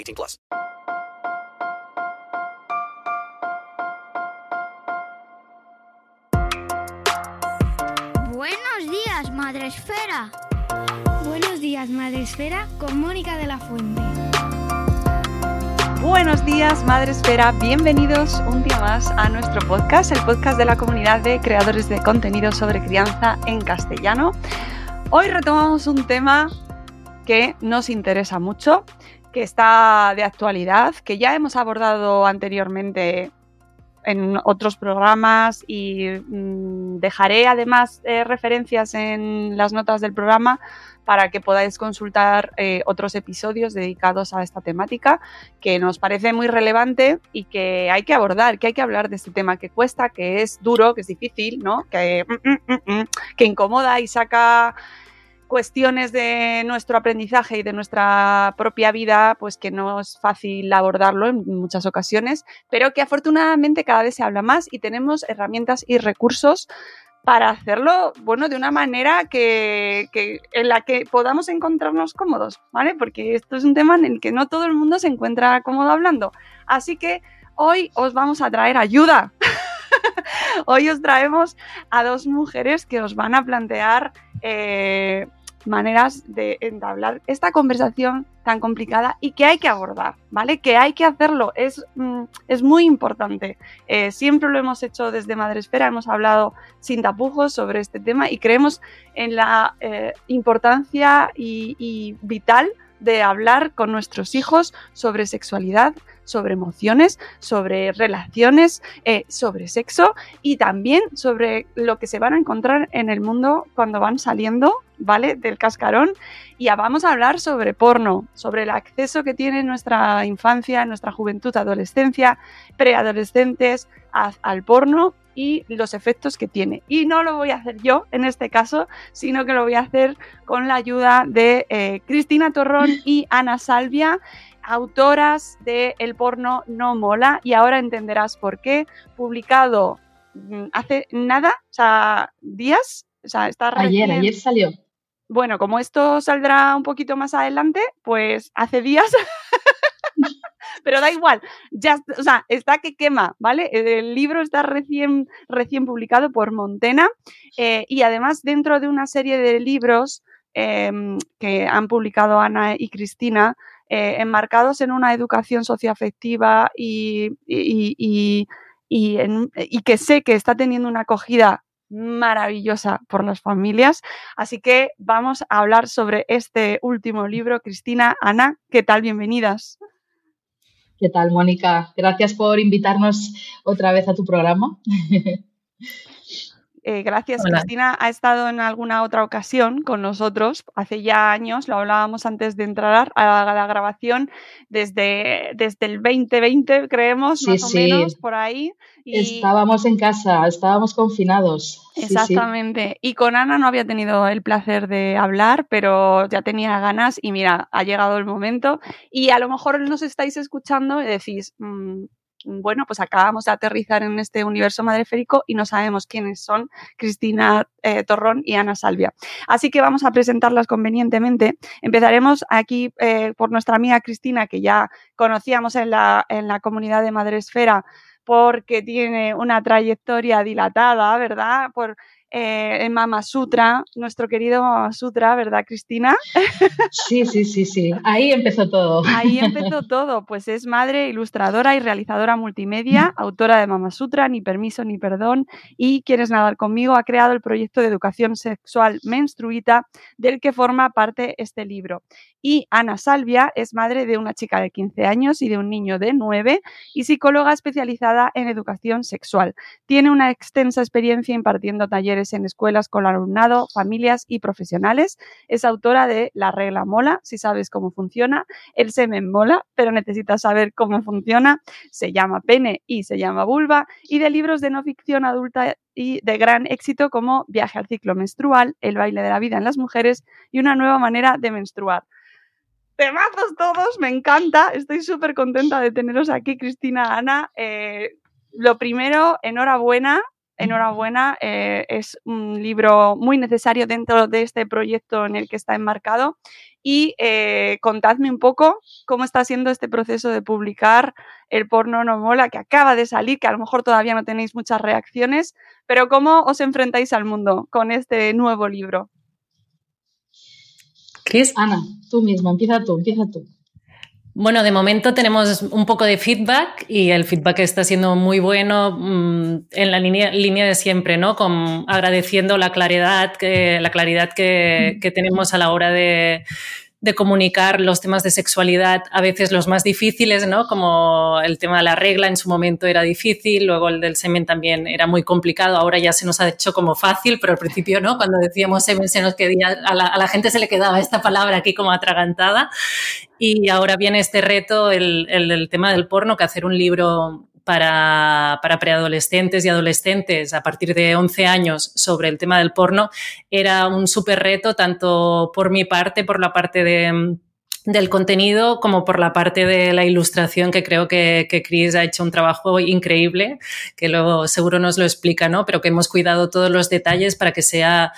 18 plus. Buenos días, Madre Esfera. Buenos días, Madre Esfera, con Mónica de la Fuente. Buenos días, Madre Esfera. Bienvenidos un día más a nuestro podcast, el podcast de la comunidad de creadores de contenido sobre crianza en castellano. Hoy retomamos un tema que nos interesa mucho, que está de actualidad, que ya hemos abordado anteriormente en otros programas y mm, dejaré además eh, referencias en las notas del programa para que podáis consultar eh, otros episodios dedicados a esta temática que nos parece muy relevante y que hay que abordar, que hay que hablar de este tema que cuesta, que es duro, que es difícil, ¿no? que, mm, mm, que incomoda y saca cuestiones de nuestro aprendizaje y de nuestra propia vida, pues que no es fácil abordarlo en muchas ocasiones, pero que afortunadamente cada vez se habla más y tenemos herramientas y recursos para hacerlo, bueno, de una manera que, en la que podamos encontrarnos cómodos, ¿vale? Porque esto es un tema en el que no todo el mundo se encuentra cómodo hablando. Así que hoy os vamos a traer ayuda. hoy os traemos a dos mujeres que os van a plantear eh, maneras de entablar esta conversación tan complicada y que hay que abordar, ¿vale? Que hay que hacerlo, es, mm, es muy importante. Eh, siempre lo hemos hecho desde Madresfera, hemos hablado sin tapujos sobre este tema y creemos en la eh, importancia y, vital de hablar con nuestros hijos sobre sexualidad, sobre emociones, sobre relaciones, eh, sobre sexo y también sobre lo que se van a encontrar en el mundo cuando van saliendo, ¿vale? Del cascarón. Y ya vamos a hablar sobre porno, sobre el acceso que tiene nuestra infancia, nuestra juventud, adolescencia, preadolescentes al porno y los efectos que tiene. Y no lo voy a hacer yo en este caso, sino que lo voy a hacer con la ayuda de eh, Cristina Torrón y Ana Salvia autoras de El porno no mola y ahora entenderás por qué. Publicado mm, hace nada, o sea, días. O sea, está ayer, ayer salió. Bueno, como esto saldrá un poquito más adelante, pues hace días. Pero da igual, ya, o sea, está que quema, ¿vale? El libro está recién, recién publicado por Montena eh, y además dentro de una serie de libros em, que han publicado Ana y Cristina, eh, enmarcados en una educación socioafectiva y, y, y, que sé que está teniendo una acogida maravillosa por las familias. Así que vamos a hablar sobre este último libro. Cristina, Ana, ¿qué tal? Bienvenidas. ¿Qué tal, Mónica? Gracias por invitarnos otra vez a tu programa. Eh, gracias, Cristina. Ha estado en alguna otra ocasión con nosotros, hace ya años, lo hablábamos antes de entrar a la, grabación, desde, desde el 2020, creemos, más o menos, por ahí. Estábamos en casa, estábamos confinados. Exactamente. y con Ana no había tenido el placer de hablar, pero ya tenía ganas y mira, ha llegado el momento. Y a lo mejor nos estáis escuchando y decís, mm, bueno, pues acabamos de aterrizar en este universo madreférico y no sabemos quiénes son Cristina eh, Torrón y Ana Salvia. Así que vamos a presentarlas convenientemente. Empezaremos aquí eh, por nuestra amiga Cristina, que ya conocíamos en la, en la comunidad de Madresfera porque tiene una trayectoria dilatada, ¿verdad? Por eh, en Mama Sutra, nuestro querido Mama Sutra, ¿verdad, Cristina? Sí, sí, sí, sí. Ahí empezó todo. Ahí empezó todo. Pues es madre, ilustradora y realizadora multimedia, autora de Mama Sutra, Ni Permiso ni Perdón y Quieres Nadar conmigo, ha creado el proyecto de educación sexual menstruita del que forma parte este libro. Y Ana Salvia es madre de una chica de 15 años y de un niño de 9 y psicóloga especializada en educación sexual. Tiene una extensa experiencia impartiendo talleres en escuelas con alumnado, familias y profesionales. Es autora de La regla mola, si sabes cómo funciona, El semen mola, pero necesitas saber cómo funciona, se llama pene y se llama vulva, y de libros de no ficción adulta y de gran éxito como Viaje al ciclo menstrual, El baile de la vida en las mujeres y una nueva manera de menstruar temazos todos, me encanta. Estoy súper contenta de teneros aquí, Cristina, Ana. Eh, lo primero, enhorabuena. Enhorabuena, eh, es un libro muy necesario dentro de este proyecto en el que está enmarcado. Y eh, contadme un poco cómo está siendo este proceso de publicar el porno no mola, que acaba de salir, que a lo mejor todavía no tenéis muchas reacciones, pero cómo os enfrentáis al mundo con este nuevo libro. Es Ana, tú misma, empieza tú, empieza tú. Bueno, de momento tenemos un poco de feedback y el feedback está siendo muy bueno mm, en la línea, línea, de siempre, ¿no? Con, agradeciendo la claridad, que, la claridad que, que tenemos a la hora de, de comunicar los temas de sexualidad, a veces los más difíciles, ¿no? Como el tema de la regla en su momento era difícil, luego el del semen también era muy complicado, ahora ya se nos ha hecho como fácil, pero al principio, ¿no? Cuando decíamos semen se nos quedía, a la, a la gente se le quedaba esta palabra aquí como atragantada y ahora viene este reto, el, el, el tema del porno, que hacer un libro para, para, preadolescentes y adolescentes a partir de 11 años sobre el tema del porno era un súper reto, tanto por mi parte, por la parte de del contenido como por la parte de la ilustración que creo que, que Chris ha hecho un trabajo increíble, que luego seguro nos lo explica, ¿no? Pero que hemos cuidado todos los detalles para que sea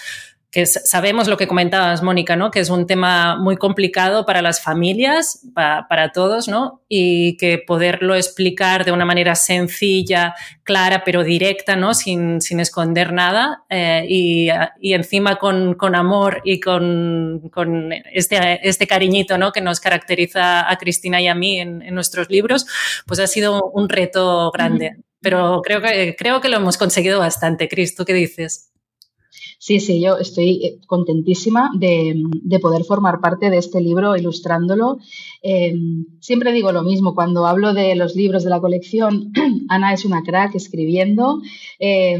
que sabemos lo que comentabas, Mónica, ¿no? Que es un tema muy complicado para las familias, para, para, todos, ¿no? Y que poderlo explicar de una manera sencilla, clara, pero directa, ¿no? Sin, sin esconder nada eh, y, y, encima con, con amor y con, con, este, este cariñito, ¿no? Que nos caracteriza a Cristina y a mí en, en nuestros libros, pues ha sido un reto grande. Pero creo que, creo que lo hemos conseguido bastante. Cris, ¿tú qué dices? Sí, sí, yo estoy eh, contentísima de, de poder formar parte de este libro ilustrándolo. Eh, siempre digo lo mismo, cuando hablo de los libros de la colección, Ana es una crack escribiendo. Eh,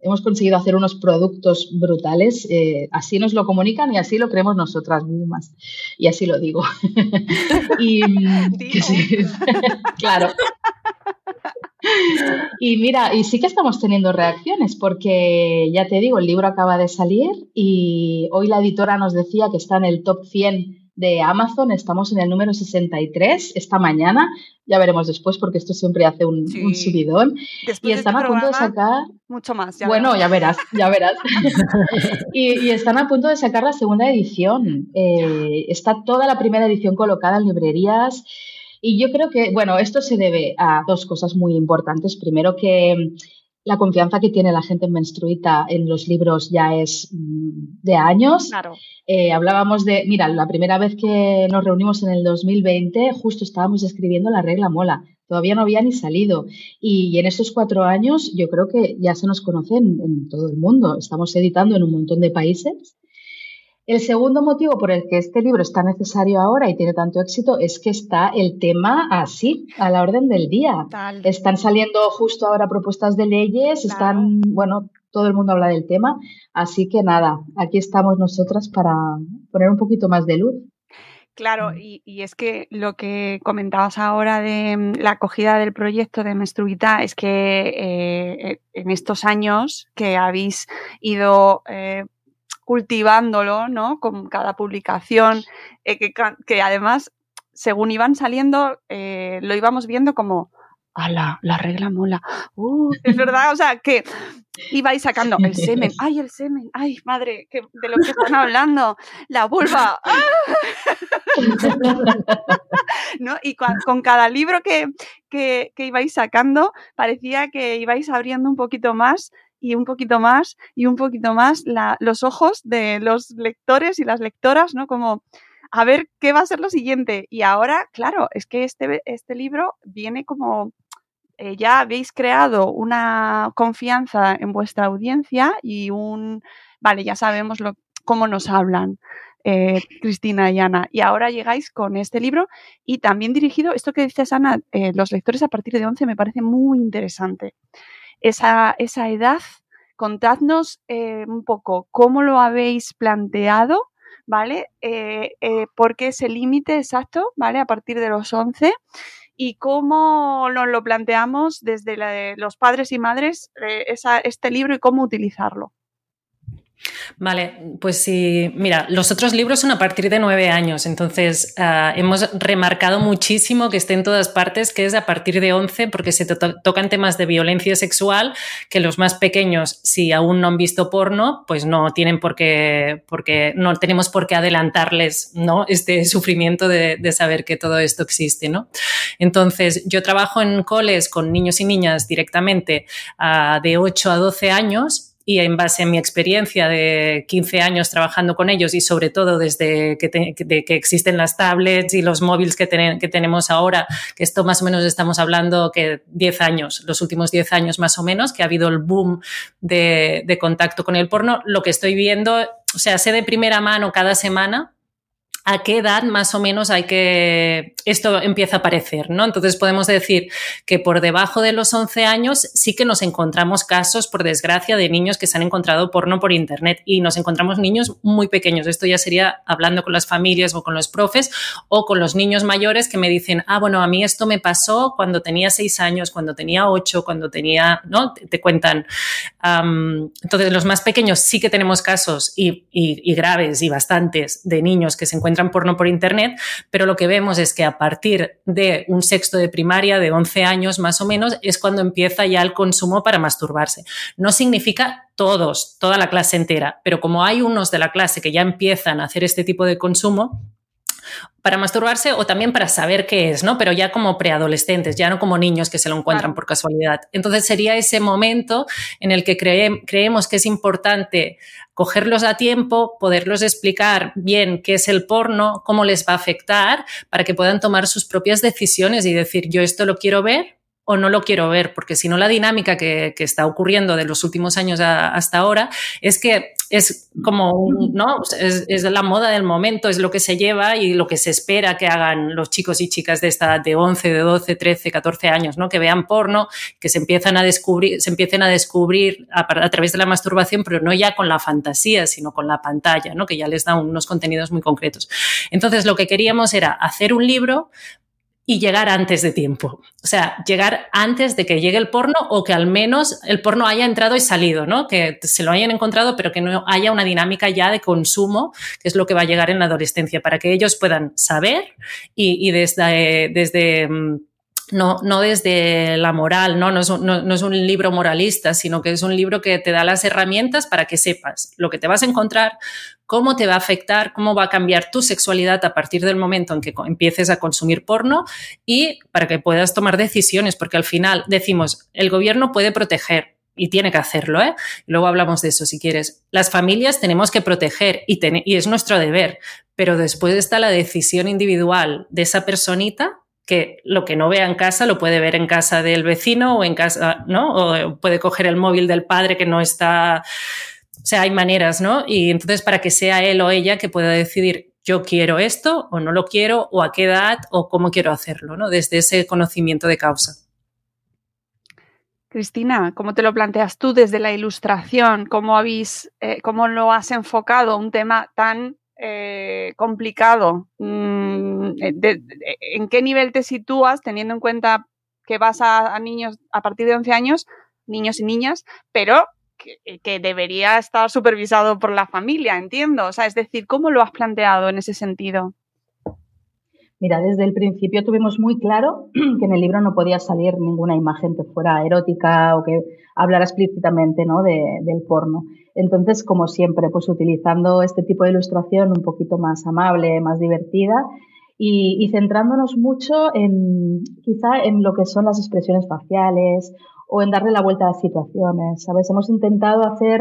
hemos conseguido hacer unos productos brutales, eh, así nos lo comunican y así lo creemos nosotras mismas. Y así lo digo. y, sí, claro. Y mira, y sí que estamos teniendo reacciones porque ya te digo, el libro acaba de salir y hoy la editora nos decía que está en el top 100 de Amazon, estamos en el número 63 esta mañana, ya veremos después porque esto siempre hace un, sí. un subidón después y están este a punto de sacar... Mucho más. Ya bueno, verás. ya verás, ya verás. y, y, están a punto de sacar la segunda edición. Eh, está toda la primera edición colocada en librerías. Y yo creo que, bueno, esto se debe a dos cosas muy importantes. Primero, que la confianza que tiene la gente en Menstruita en los libros ya es mm, de años. Claro. Eh, hablábamos de, mira, la primera vez que nos reunimos en el 2020, justo estábamos escribiendo la regla mola. Todavía no había ni salido. Y, y en estos cuatro años yo creo que ya se nos conoce en, en todo el mundo. Estamos editando en un montón de países. El segundo motivo por el que este libro está necesario ahora y tiene tanto éxito es que está el tema así, a la orden del día. Tal. Están saliendo justo ahora propuestas de leyes, Claro. están, bueno, todo el mundo habla del tema, así que nada, aquí estamos nosotras para poner un poquito más de luz. Claro, y, y, es que lo que comentabas ahora de mm, la acogida del proyecto de Menstruita es que eh, en estos años que habéis ido eh, cultivándolo, ¿no? Con cada publicación, eh, que, que, además, según iban saliendo, eh, lo íbamos viendo como, ¡Hala! La regla mola. Uh, es verdad, o sea, que ibais sacando el semen. ¡Ay, el semen! ¡Ay, madre! Que, ¿De lo que están hablando? La vulva. ¡Ah! ¿No? Y con, con, cada libro que, que, que ibais sacando, parecía que ibais abriendo un poquito más y un poquito más y un poquito más los ojos de los lectores y las lectoras, ¿no? Como a ver qué va a ser lo siguiente. Y ahora, claro, es que este, este libro viene como eh, ya habéis creado una confianza en vuestra audiencia y un, vale, ya sabemos lo, cómo nos hablan. Eh, Cristina y Ana. Y ahora llegáis con este libro y también dirigido, esto que dices Ana, eh, los lectores a partir de 11 me parece muy interesante. Esa, esa edad, contadnos un poco cómo lo habéis planteado, ¿vale? ¿Por qué ese límite exacto, ¿vale? A partir de los 11 y cómo nos lo planteamos desde los padres y madres eh, este libro y cómo utilizarlo. Vale, pues sí, mira, los otros libros son a partir de nueve años, entonces ah, hemos remarcado muchísimo que esté en todas partes, que es a partir de once, porque se tocan temas de violencia sexual, que los más pequeños, si aún no han visto porno, pues no tienen por qué, porque no tenemos por qué adelantarles ¿no? este sufrimiento de, saber que todo esto existe. ¿no? Entonces, yo trabajo en coles con niños y niñas directamente ah, de 8 a 12 años y en base a mi experiencia de 15 años trabajando con ellos y sobre todo desde que, existen las tablets y los móviles que, tenemos ahora, que esto más o menos estamos hablando que 10 años, los últimos 10 años más o menos, que ha habido el boom de contacto con el porno, lo que estoy viendo, o sea, sé de primera mano cada semana a qué edad más o menos hay que esto empieza a aparecer, ¿no? Entonces podemos decir que por debajo de los 11 años sí que nos encontramos casos, por desgracia, de niños que se han encontrado porno por internet y nos encontramos niños muy pequeños. Esto ya sería hablando con las familias o con los profes o con los niños mayores que me dicen, ah, bueno, a mí esto me pasó cuando tenía 6 años, cuando tenía 8, cuando tenía, ¿no? Te, cuentan. entonces los más pequeños sí que tenemos casos y, y graves y bastantes de niños que se encuentran encuentran porno por Internet, pero lo que vemos es que a partir de un sexto de primaria, de 11 años más o menos, es cuando empieza ya el consumo para masturbarse. No significa todos, toda la clase entera, pero como hay unos de la clase que ya empiezan a hacer este tipo de consumo, para masturbarse o también para saber qué es, ¿no? Pero ya como preadolescentes, ya no como niños que se lo encuentran por casualidad. Entonces sería ese momento en el que creemos que es importante cogerlos a tiempo, poderlos explicar bien qué es el porno, cómo les va a afectar, para que puedan tomar sus propias decisiones y decir, yo esto lo quiero ver o no lo quiero ver, porque si no la dinámica que, está ocurriendo de los últimos años hasta ahora es que es como, ¿no? Es, la moda del momento, es lo que se lleva y lo que se espera que hagan los chicos y chicas de esta de 11, de 12, 13, 14 años, ¿no? Que vean porno, que se empiezan a descubrir, se empiecen a descubrir a, a través de la masturbación, pero no ya con la fantasía, sino con la pantalla, ¿no? Que ya les da unos contenidos muy concretos. Entonces, lo que queríamos era hacer un libro y llegar antes de tiempo. O sea, llegar antes de que llegue el porno o que al menos el porno haya entrado y salido, ¿no? Que se lo hayan encontrado, pero que no haya una dinámica ya de consumo, que es lo que va a llegar en la adolescencia, para que ellos puedan saber y, desde, desde mm, no, no desde la moral, ¿no? No es, un, no, es, un, libro moralista, sino que es un libro que te da las herramientas para que sepas lo que te vas a encontrar, cómo te va a afectar, cómo va a cambiar tu sexualidad a partir del momento en que empieces a consumir porno y para que puedas tomar decisiones, porque al final decimos, el gobierno puede proteger, y tiene que hacerlo, ¿eh? Luego hablamos de eso si quieres. Las familias tenemos que proteger y, y, es nuestro deber, pero después está la decisión individual de esa personita que lo que no vea en casa lo puede ver en casa del vecino o en casa, ¿no? O puede coger el móvil del padre que no está. O sea, hay maneras, ¿no? Y entonces para que sea él o ella que pueda decidir yo quiero esto o no lo quiero o a qué edad o cómo quiero hacerlo, ¿no? Desde ese conocimiento de causa. Cristina, ¿cómo te lo planteas tú desde la ilustración? ¿Cómo, habéis, eh, cómo lo has enfocado un tema tan eh, complicado. Mm, eh, ¿En qué nivel te sitúas teniendo en cuenta que vas a, niños a partir de 11 años, niños y niñas, pero que, que, debería estar supervisado por la familia, entiendo? O sea, es decir, ¿cómo lo has planteado en ese sentido? Mira, desde el principio tuvimos muy claro que en el libro no podía salir ninguna imagen que fuera erótica o que hablara explícitamente ¿no? del porno. Entonces, como siempre, pues utilizando este tipo de ilustración un poquito más amable, más divertida y, centrándonos mucho en quizá en lo que son las expresiones faciales o en darle la vuelta a las situaciones, ¿sabes? Hemos intentado hacer,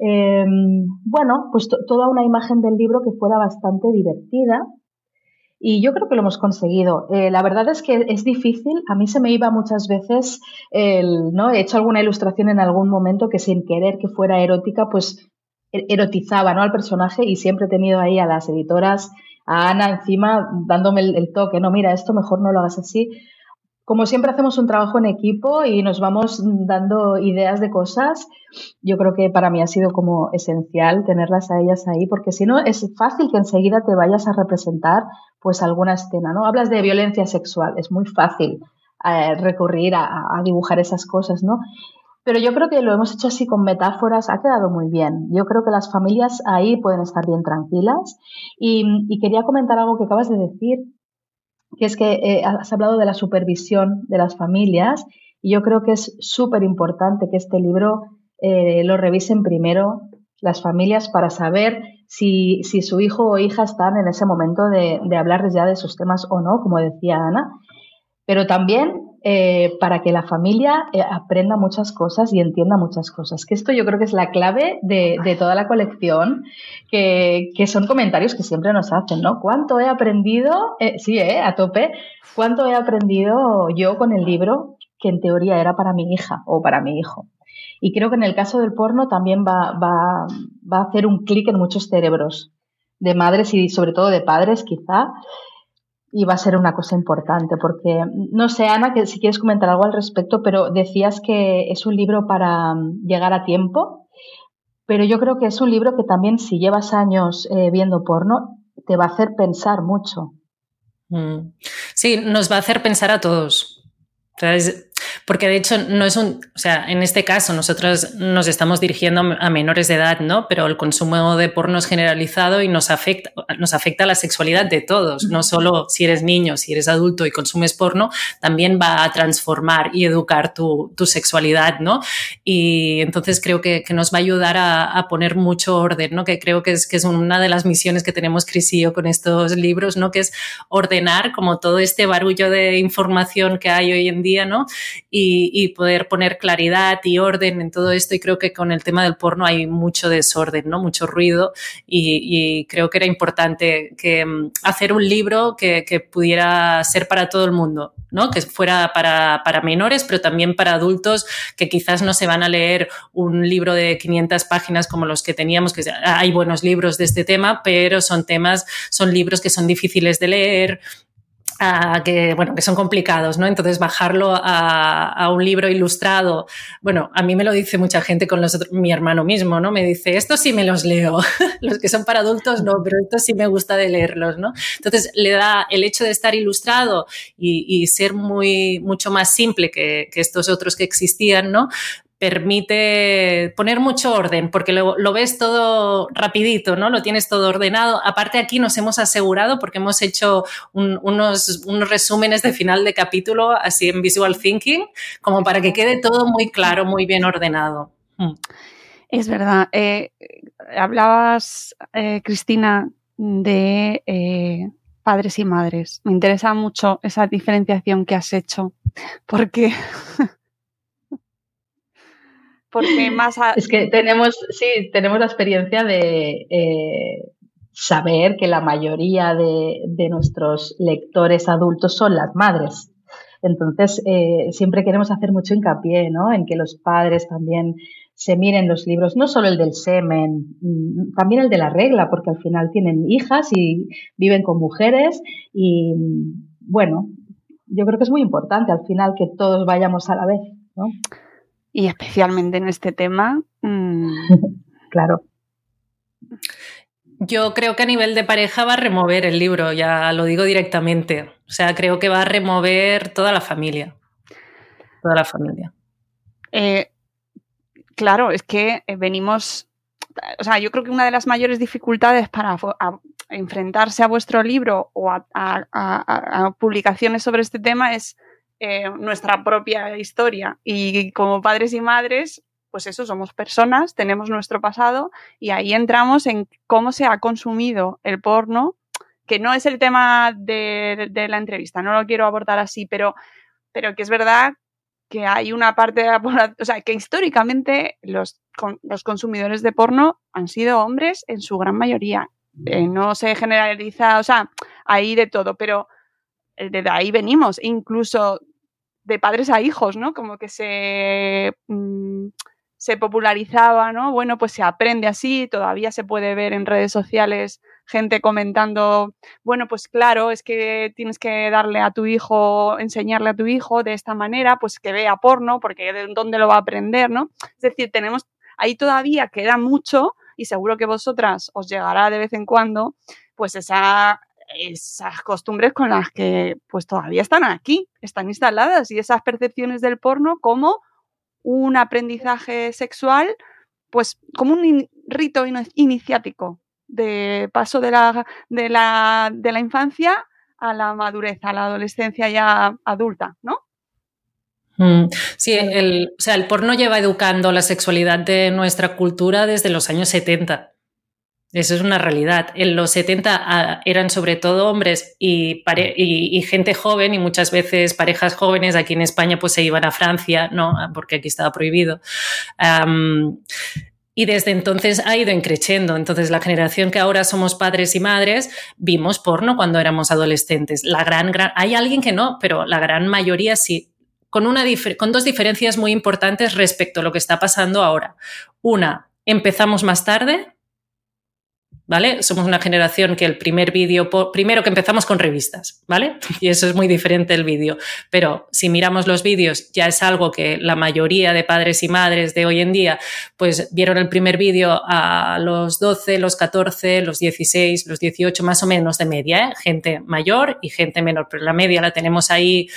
em, bueno, pues toda una imagen del libro que fuera bastante divertida y yo creo que lo hemos conseguido. Eh, la verdad es que es difícil. A mí se me iba muchas veces el, ¿no? He hecho alguna ilustración en algún momento que sin querer que fuera erótica, pues e-, erotizaba, ¿no? Al personaje y siempre he tenido ahí a las editoras, a Ana encima dándome el toque, no, mira, esto mejor no lo hagas así como siempre hacemos un trabajo en equipo y nos vamos dando ideas de cosas, yo creo que para mí ha sido como esencial tenerlas a ellas ahí, porque si no es fácil que enseguida te vayas a representar pues alguna escena, ¿no? Hablas de violencia sexual, es muy fácil eh, recurrir a, dibujar esas cosas, ¿no? Pero yo creo que lo hemos hecho así con metáforas, ha quedado muy bien. Yo creo que las familias ahí pueden estar bien tranquilas. y quería comentar algo que acabas de decir, que es que eh, has hablado de la supervisión de las familias y yo creo que es súper importante que este libro eh, lo revisen primero las familias para saber si, su hijo o hija están en ese momento de, de hablar ya de esos temas o no, como decía Ana, pero también eh, para que la familia eh, aprenda muchas cosas y entienda muchas cosas. Que esto yo creo que es la clave de, toda la colección, que, son comentarios que siempre nos hacen, ¿no? ¿Cuánto he aprendido? Eh, sí, ¿eh? A tope. ¿Cuánto he aprendido yo con el libro que en teoría era para mi hija o para mi hijo? Y creo que en el caso del porno también va, a hacer un clic en muchos cerebros de madres y sobre todo de padres quizá, y va a ser una cosa importante, porque no sé, Ana, que si quieres comentar algo al respecto, pero decías que es un libro para mm, llegar a tiempo, pero yo creo que es un libro que también si llevas años eh, viendo porno, te va a hacer pensar mucho. Mm. Sí, nos va a hacer pensar a todos. Porque de hecho no es un, o sea, en este caso nosotros nos estamos dirigiendo a menores de edad, ¿no? Pero el consumo de porno es generalizado y nos afecta, nos afecta a la sexualidad de todos, no solo si eres niño, si eres adulto y consumes porno, también va a transformar y educar tu, tu sexualidad, ¿no? Y entonces creo que, que nos va a ayudar a, a, poner mucho orden, ¿no? Que creo que es, que es una de las misiones que tenemos Cris y yo con estos libros, ¿no? Que es ordenar como todo este barullo de información que hay hoy en día, ¿no? Y, poder poner claridad y orden en todo esto. Y creo que con el tema del porno hay mucho desorden, ¿no? Mucho ruido y, creo que era importante que, mm, hacer un libro que, pudiera ser para todo el mundo, ¿no? Que fuera para, para, menores, pero también para adultos que quizás no se van a leer un libro de 500 páginas como los que teníamos, que hay buenos libros de este tema, pero son temas, son libros que son difíciles de leer, que, bueno, que son complicados, ¿no? Entonces, bajarlo a, un libro ilustrado, bueno, a mí me lo dice mucha gente con los mi hermano mismo, ¿no? Me dice, estos sí me los leo, los que son para adultos no, pero estos sí me gusta de leerlos, ¿no? Entonces, le da el hecho de estar ilustrado y, ser muy, mucho más simple que, que estos otros que existían, ¿no? Permite poner mucho orden, porque lo, ves todo rapidito, ¿no? Lo tienes todo ordenado. Aparte aquí nos hemos asegurado, porque hemos hecho unos, unos, resúmenes de final de capítulo así en Visual Thinking, como para que quede todo muy claro, muy bien ordenado. Mm. Es verdad. Eh, hablabas, eh, Cristina, de eh, padres y madres. Me interesa mucho esa diferenciación que has hecho, porque porque más... Es que tenemos, sí, tenemos la experiencia de eh, saber que la mayoría de, nuestros lectores adultos son las madres. Entonces, eh, siempre queremos hacer mucho hincapié ¿no? en que los padres también se miren los libros, no solo el del semen, mm, también el de la regla, porque al final tienen hijas y viven con mujeres y, bueno, yo creo que es muy importante al final que todos vayamos a la vez, ¿no? Y especialmente en este tema. Mm, claro. Yo creo que a nivel de pareja va a remover el libro, ya lo digo directamente. O sea, creo que va a remover toda la familia. Toda la familia. Eh, claro, es que eh, venimos. O sea, yo creo que una de las mayores dificultades para enfrentarse a vuestro libro o a publicaciones sobre este tema es eh, nuestra propia historia. Y como padres y madres, pues eso, somos personas, tenemos nuestro pasado y ahí entramos en cómo se ha consumido el porno, que no es el tema de, la entrevista, no lo quiero abordar así, pero, pero que es verdad que hay una parte de la población, o sea, que históricamente los, los consumidores de porno han sido hombres en su gran mayoría. Eh, no se generaliza, o sea, hay de todo, pero de ahí venimos, incluso de padres a hijos, ¿no? Como que se, mm, se popularizaba, ¿no? Bueno, pues se aprende así, todavía se puede ver en redes sociales gente comentando, bueno, pues claro, es que tienes que darle a tu hijo, enseñarle a tu hijo de esta manera, pues que vea porno, porque de dónde lo va a aprender, ¿no? Es decir, tenemos, ahí todavía queda mucho y seguro que vosotras os llegará de vez en cuando, pues esa, esas costumbres con las que pues todavía están aquí, están instaladas y esas percepciones del porno como un aprendizaje sexual, pues como un rito iniciático de paso de la, de la, de la infancia a la madurez, a la adolescencia ya adulta, ¿no? Mm, sí, el, o sea, el porno lleva educando la sexualidad de nuestra cultura desde los años 70. Eso es una realidad. En los 70 ah, eran sobre todo hombres y, y, gente joven y muchas veces parejas jóvenes aquí en España pues se iban a Francia, ¿no? Porque aquí estaba prohibido. y desde entonces ha ido increciendo. Entonces, la generación que ahora somos padres y madres vimos porno cuando éramos adolescentes. La gran, hay alguien que no, pero la gran mayoría sí. Con, una con dos diferencias muy importantes respecto a lo que está pasando ahora. Una, empezamos más tarde, ¿vale? Somos una generación que el primer vídeo, primero que empezamos con revistas, ¿vale? Y eso es muy diferente el vídeo. Pero si miramos los vídeos, ya es algo que la mayoría de padres y madres de hoy en día, pues vieron el primer vídeo a los 12, los 14, los 16, los 18, más o menos de media, ¿eh? Gente mayor y gente menor, pero la media la tenemos ahí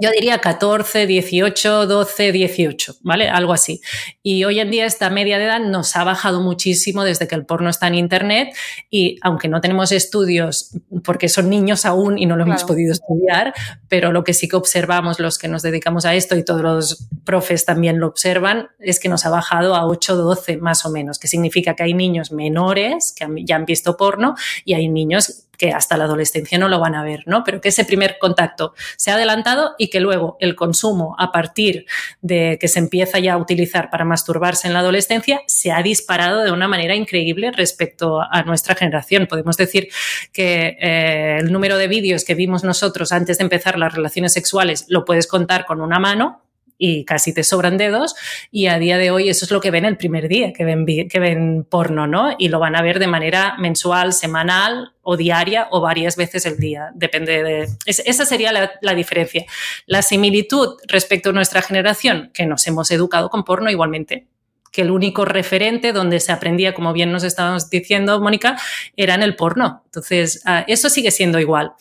yo diría 14, 18, 12, 18, ¿vale? Algo así. Y hoy en día esta media de edad nos ha bajado muchísimo desde que el porno está en Internet y aunque no tenemos estudios, porque son niños aún y no lo hemos podido estudiar, pero lo que sí que observamos los que nos dedicamos a esto y todos los profes también lo observan, es que nos ha bajado a 8, 12 más o menos, que significa que hay niños menores que ya han visto porno y hay niños que hasta la adolescencia no lo van a ver, ¿no? Pero que ese primer contacto se ha adelantado y que luego el consumo a partir de que se empieza ya a utilizar para masturbarse en la adolescencia se ha disparado de una manera increíble respecto a nuestra generación. Podemos decir que eh, el número de vídeos que vimos nosotros antes de empezar las relaciones sexuales lo puedes contar con una mano, y casi te sobran dedos y a día de hoy eso es lo que ven el primer día, que ven, que ven porno, ¿no? Y lo van a ver de manera mensual, semanal o diaria o varias veces el día, depende de... esa sería la, diferencia. La similitud respecto a nuestra generación, que nos hemos educado con porno igualmente que el único referente donde se aprendía, como bien nos estábamos diciendo, Mónica, era en el porno. Entonces, ah, eso sigue siendo igual.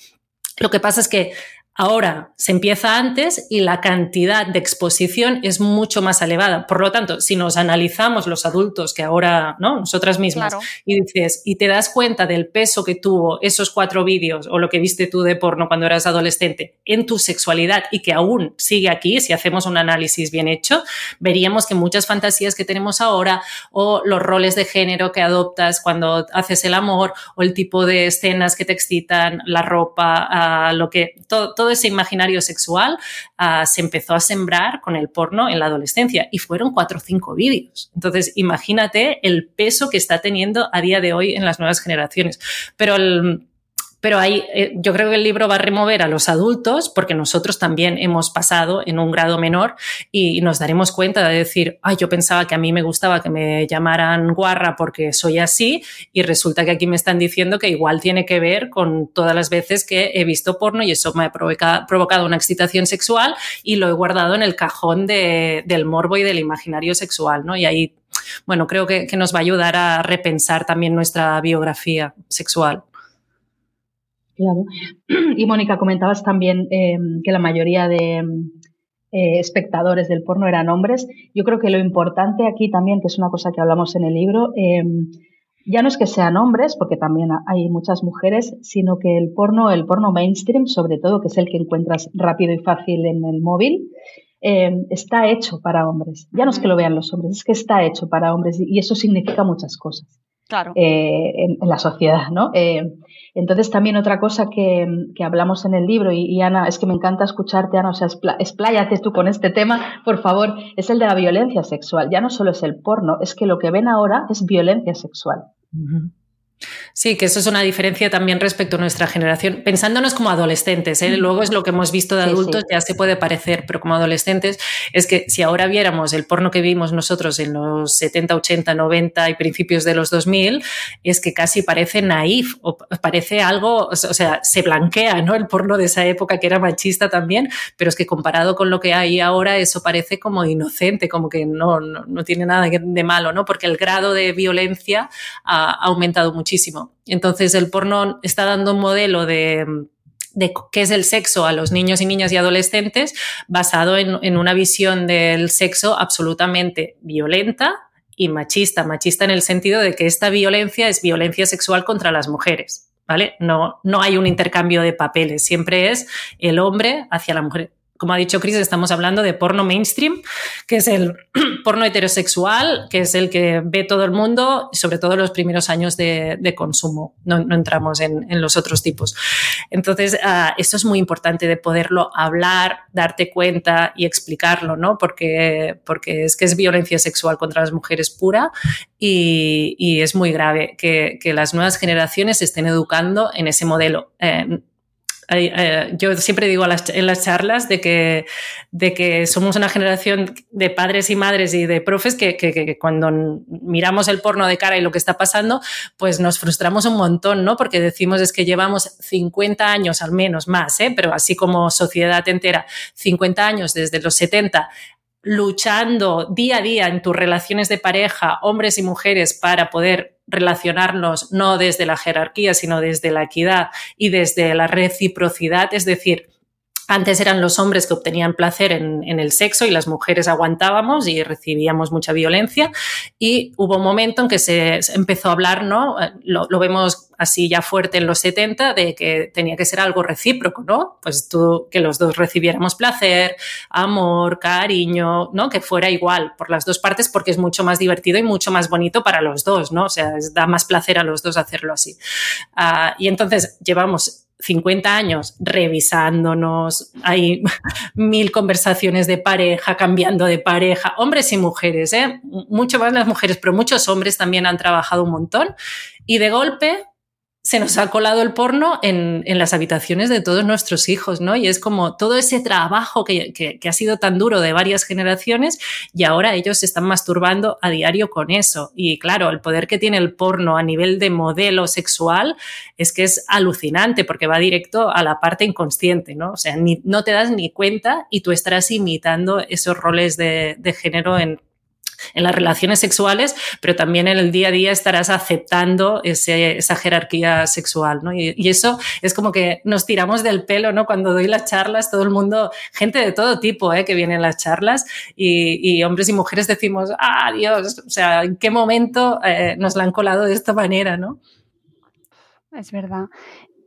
Lo que pasa es que Ahora se empieza antes y la cantidad de exposición es mucho más elevada. Por lo tanto, si nos analizamos los adultos que ahora, ¿no? Nosotras mismas, y dices, y te das cuenta del peso que tuvo esos cuatro vídeos o lo que viste tú de porno cuando eras adolescente en tu sexualidad y que aún sigue aquí, si hacemos un análisis bien hecho, veríamos que muchas fantasías que tenemos ahora o los roles de género que adoptas cuando haces el amor o el tipo de escenas que te excitan, la ropa, lo que todo ese imaginario sexual ah, se empezó a sembrar con el porno en la adolescencia y fueron cuatro o cinco vídeos. Entonces, imagínate el peso que está teniendo a día de hoy en las nuevas generaciones. Pero el, pero ahí eh, yo creo que el libro va a remover a los adultos porque nosotros también hemos pasado en un grado menor y nos daremos cuenta de decir, ay, yo pensaba que a mí me gustaba que me llamaran guarra porque soy así y resulta que aquí me están diciendo que igual tiene que ver con todas las veces que he visto porno y eso me ha provocado una excitación sexual y lo he guardado en el cajón del morbo y del imaginario sexual, ¿no? Y ahí, bueno, creo que nos va a ayudar a repensar también nuestra biografía sexual. Claro. Y Mónica, comentabas también em, que la mayoría de eh, espectadores del porno eran hombres. Yo creo que lo importante aquí también, que es una cosa que hablamos en el libro, em, ya no es que sean hombres, porque también hay muchas mujeres, sino que el porno, el porno mainstream, sobre todo, que es el que encuentras rápido y fácil en el móvil, em, está hecho para hombres. Ya no es que lo vean los hombres, es que está hecho para hombres y eso significa muchas cosas. Claro. Eh, en, la sociedad, ¿no? Entonces también otra cosa que, hablamos en el libro, y, Ana, es que me encanta escucharte, Ana, o sea, expláyate tú con este tema, por favor, es el de la violencia sexual. Ya no solo es el porno, es que lo que ven ahora es violencia sexual. Sí, que eso es una diferencia también respecto a nuestra generación, pensándonos como adolescentes, ¿eh? luego es lo que hemos visto de adultos, ya se puede parecer, pero como adolescentes es que si ahora viéramos el porno que vimos nosotros en los 70, 80, 90 y principios de los 2000, es que casi parece naif o parece algo, o sea, se blanquea, ¿no? El porno de esa época que era machista también, pero es que comparado con lo que hay ahora, eso parece como inocente, como que no, no, tiene nada de malo, ¿no? Porque el grado de violencia ha aumentado muchísimo. Entonces el porno está dando un modelo de, qué es el sexo a los niños y niñas y adolescentes basado en, una visión del sexo absolutamente violenta y machista. Machista en el sentido de que esta violencia es violencia sexual contra las mujeres. ¿Vale? No, no hay un intercambio de papeles, siempre es el hombre hacia la mujer como ha dicho Chris, estamos hablando de porno mainstream, que es el porno heterosexual, que es el que ve todo el mundo, sobre todo los primeros años de, consumo. No, entramos en, los otros tipos. Entonces, ah, esto es muy importante de poderlo hablar, darte cuenta y explicarlo, ¿no? Porque, porque es que es violencia sexual contra las mujeres pura y, es muy grave que, las nuevas generaciones estén educando en ese modelo. Eh, yo siempre digo en las charlas de que, de que somos una generación de padres y madres y de profes que, cuando miramos el porno de cara y lo que está pasando, pues nos frustramos un montón, ¿no? Porque decimos es que llevamos 50 años al menos más, ¿eh? pero así como sociedad entera, 50 años desde los 70 luchando día a día en tus relaciones de pareja, hombres y mujeres, para poder relacionarnos no desde la jerarquía, sino desde la equidad y desde la reciprocidad, es decir, antes eran los hombres que obtenían placer en, el sexo y las mujeres aguantábamos y recibíamos mucha violencia. Y hubo un momento en que se, empezó a hablar, ¿no? Lo, vemos así ya fuerte en los 70, de que tenía que ser algo recíproco, ¿no? Pues tú, que los dos recibiéramos placer, amor, cariño, ¿no? Que fuera igual por las dos partes porque es mucho más divertido y mucho más bonito para los dos, ¿no? O sea, da más placer a los dos hacerlo así. Ah, y entonces llevamos 50 años revisándonos, hay mil conversaciones de pareja, cambiando de pareja, hombres y mujeres, ¿eh? mucho más las mujeres, pero muchos hombres también han trabajado un montón y de golpe se nos ha colado el porno en, las habitaciones de todos nuestros hijos, ¿no? Y es como todo ese trabajo que, ha sido tan duro de varias generaciones y ahora ellos se están masturbando a diario con eso. Y claro, el poder que tiene el porno a nivel de modelo sexual es que es alucinante porque va directo a la parte inconsciente, ¿no? O sea, no te das ni cuenta y tú estarás imitando esos roles de género en, en las relaciones sexuales, pero también en el día a día estarás aceptando esa jerarquía sexual, ¿no? Y, eso es como que nos tiramos del pelo, ¿no? Cuando doy las charlas, todo el mundo, gente de todo tipo, ¿eh? Que viene en las charlas y, hombres y mujeres decimos, ah, Dios, o sea, ¿en qué momento eh, nos la han colado de esta manera, ¿no? Es verdad.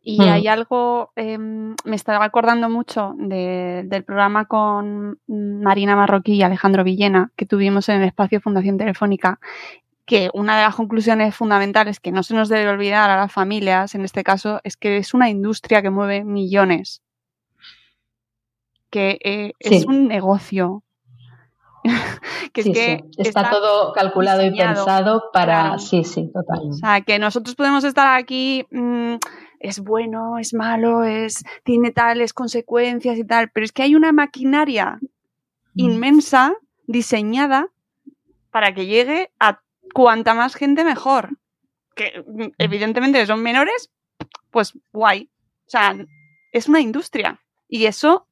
Y hay mm. algo, em, me estaba acordando mucho del programa con Marina Marroquí y Alejandro Villena que tuvimos en el espacio Fundación Telefónica, que una de las conclusiones fundamentales que no se nos debe olvidar a las familias, en este caso, es que es una industria que mueve millones, que eh, es un negocio. que es que Está, todo calculado y pensado para... Sí, sí, total. O sea, que nosotros podemos estar aquí... Mm, es bueno, es malo, es, tiene tales consecuencias y tal, pero es que hay una maquinaria mm. inmensa diseñada para que llegue a cuanta más gente mejor. Que mm, evidentemente son menores, pues guay. O sea, es una industria. Y eso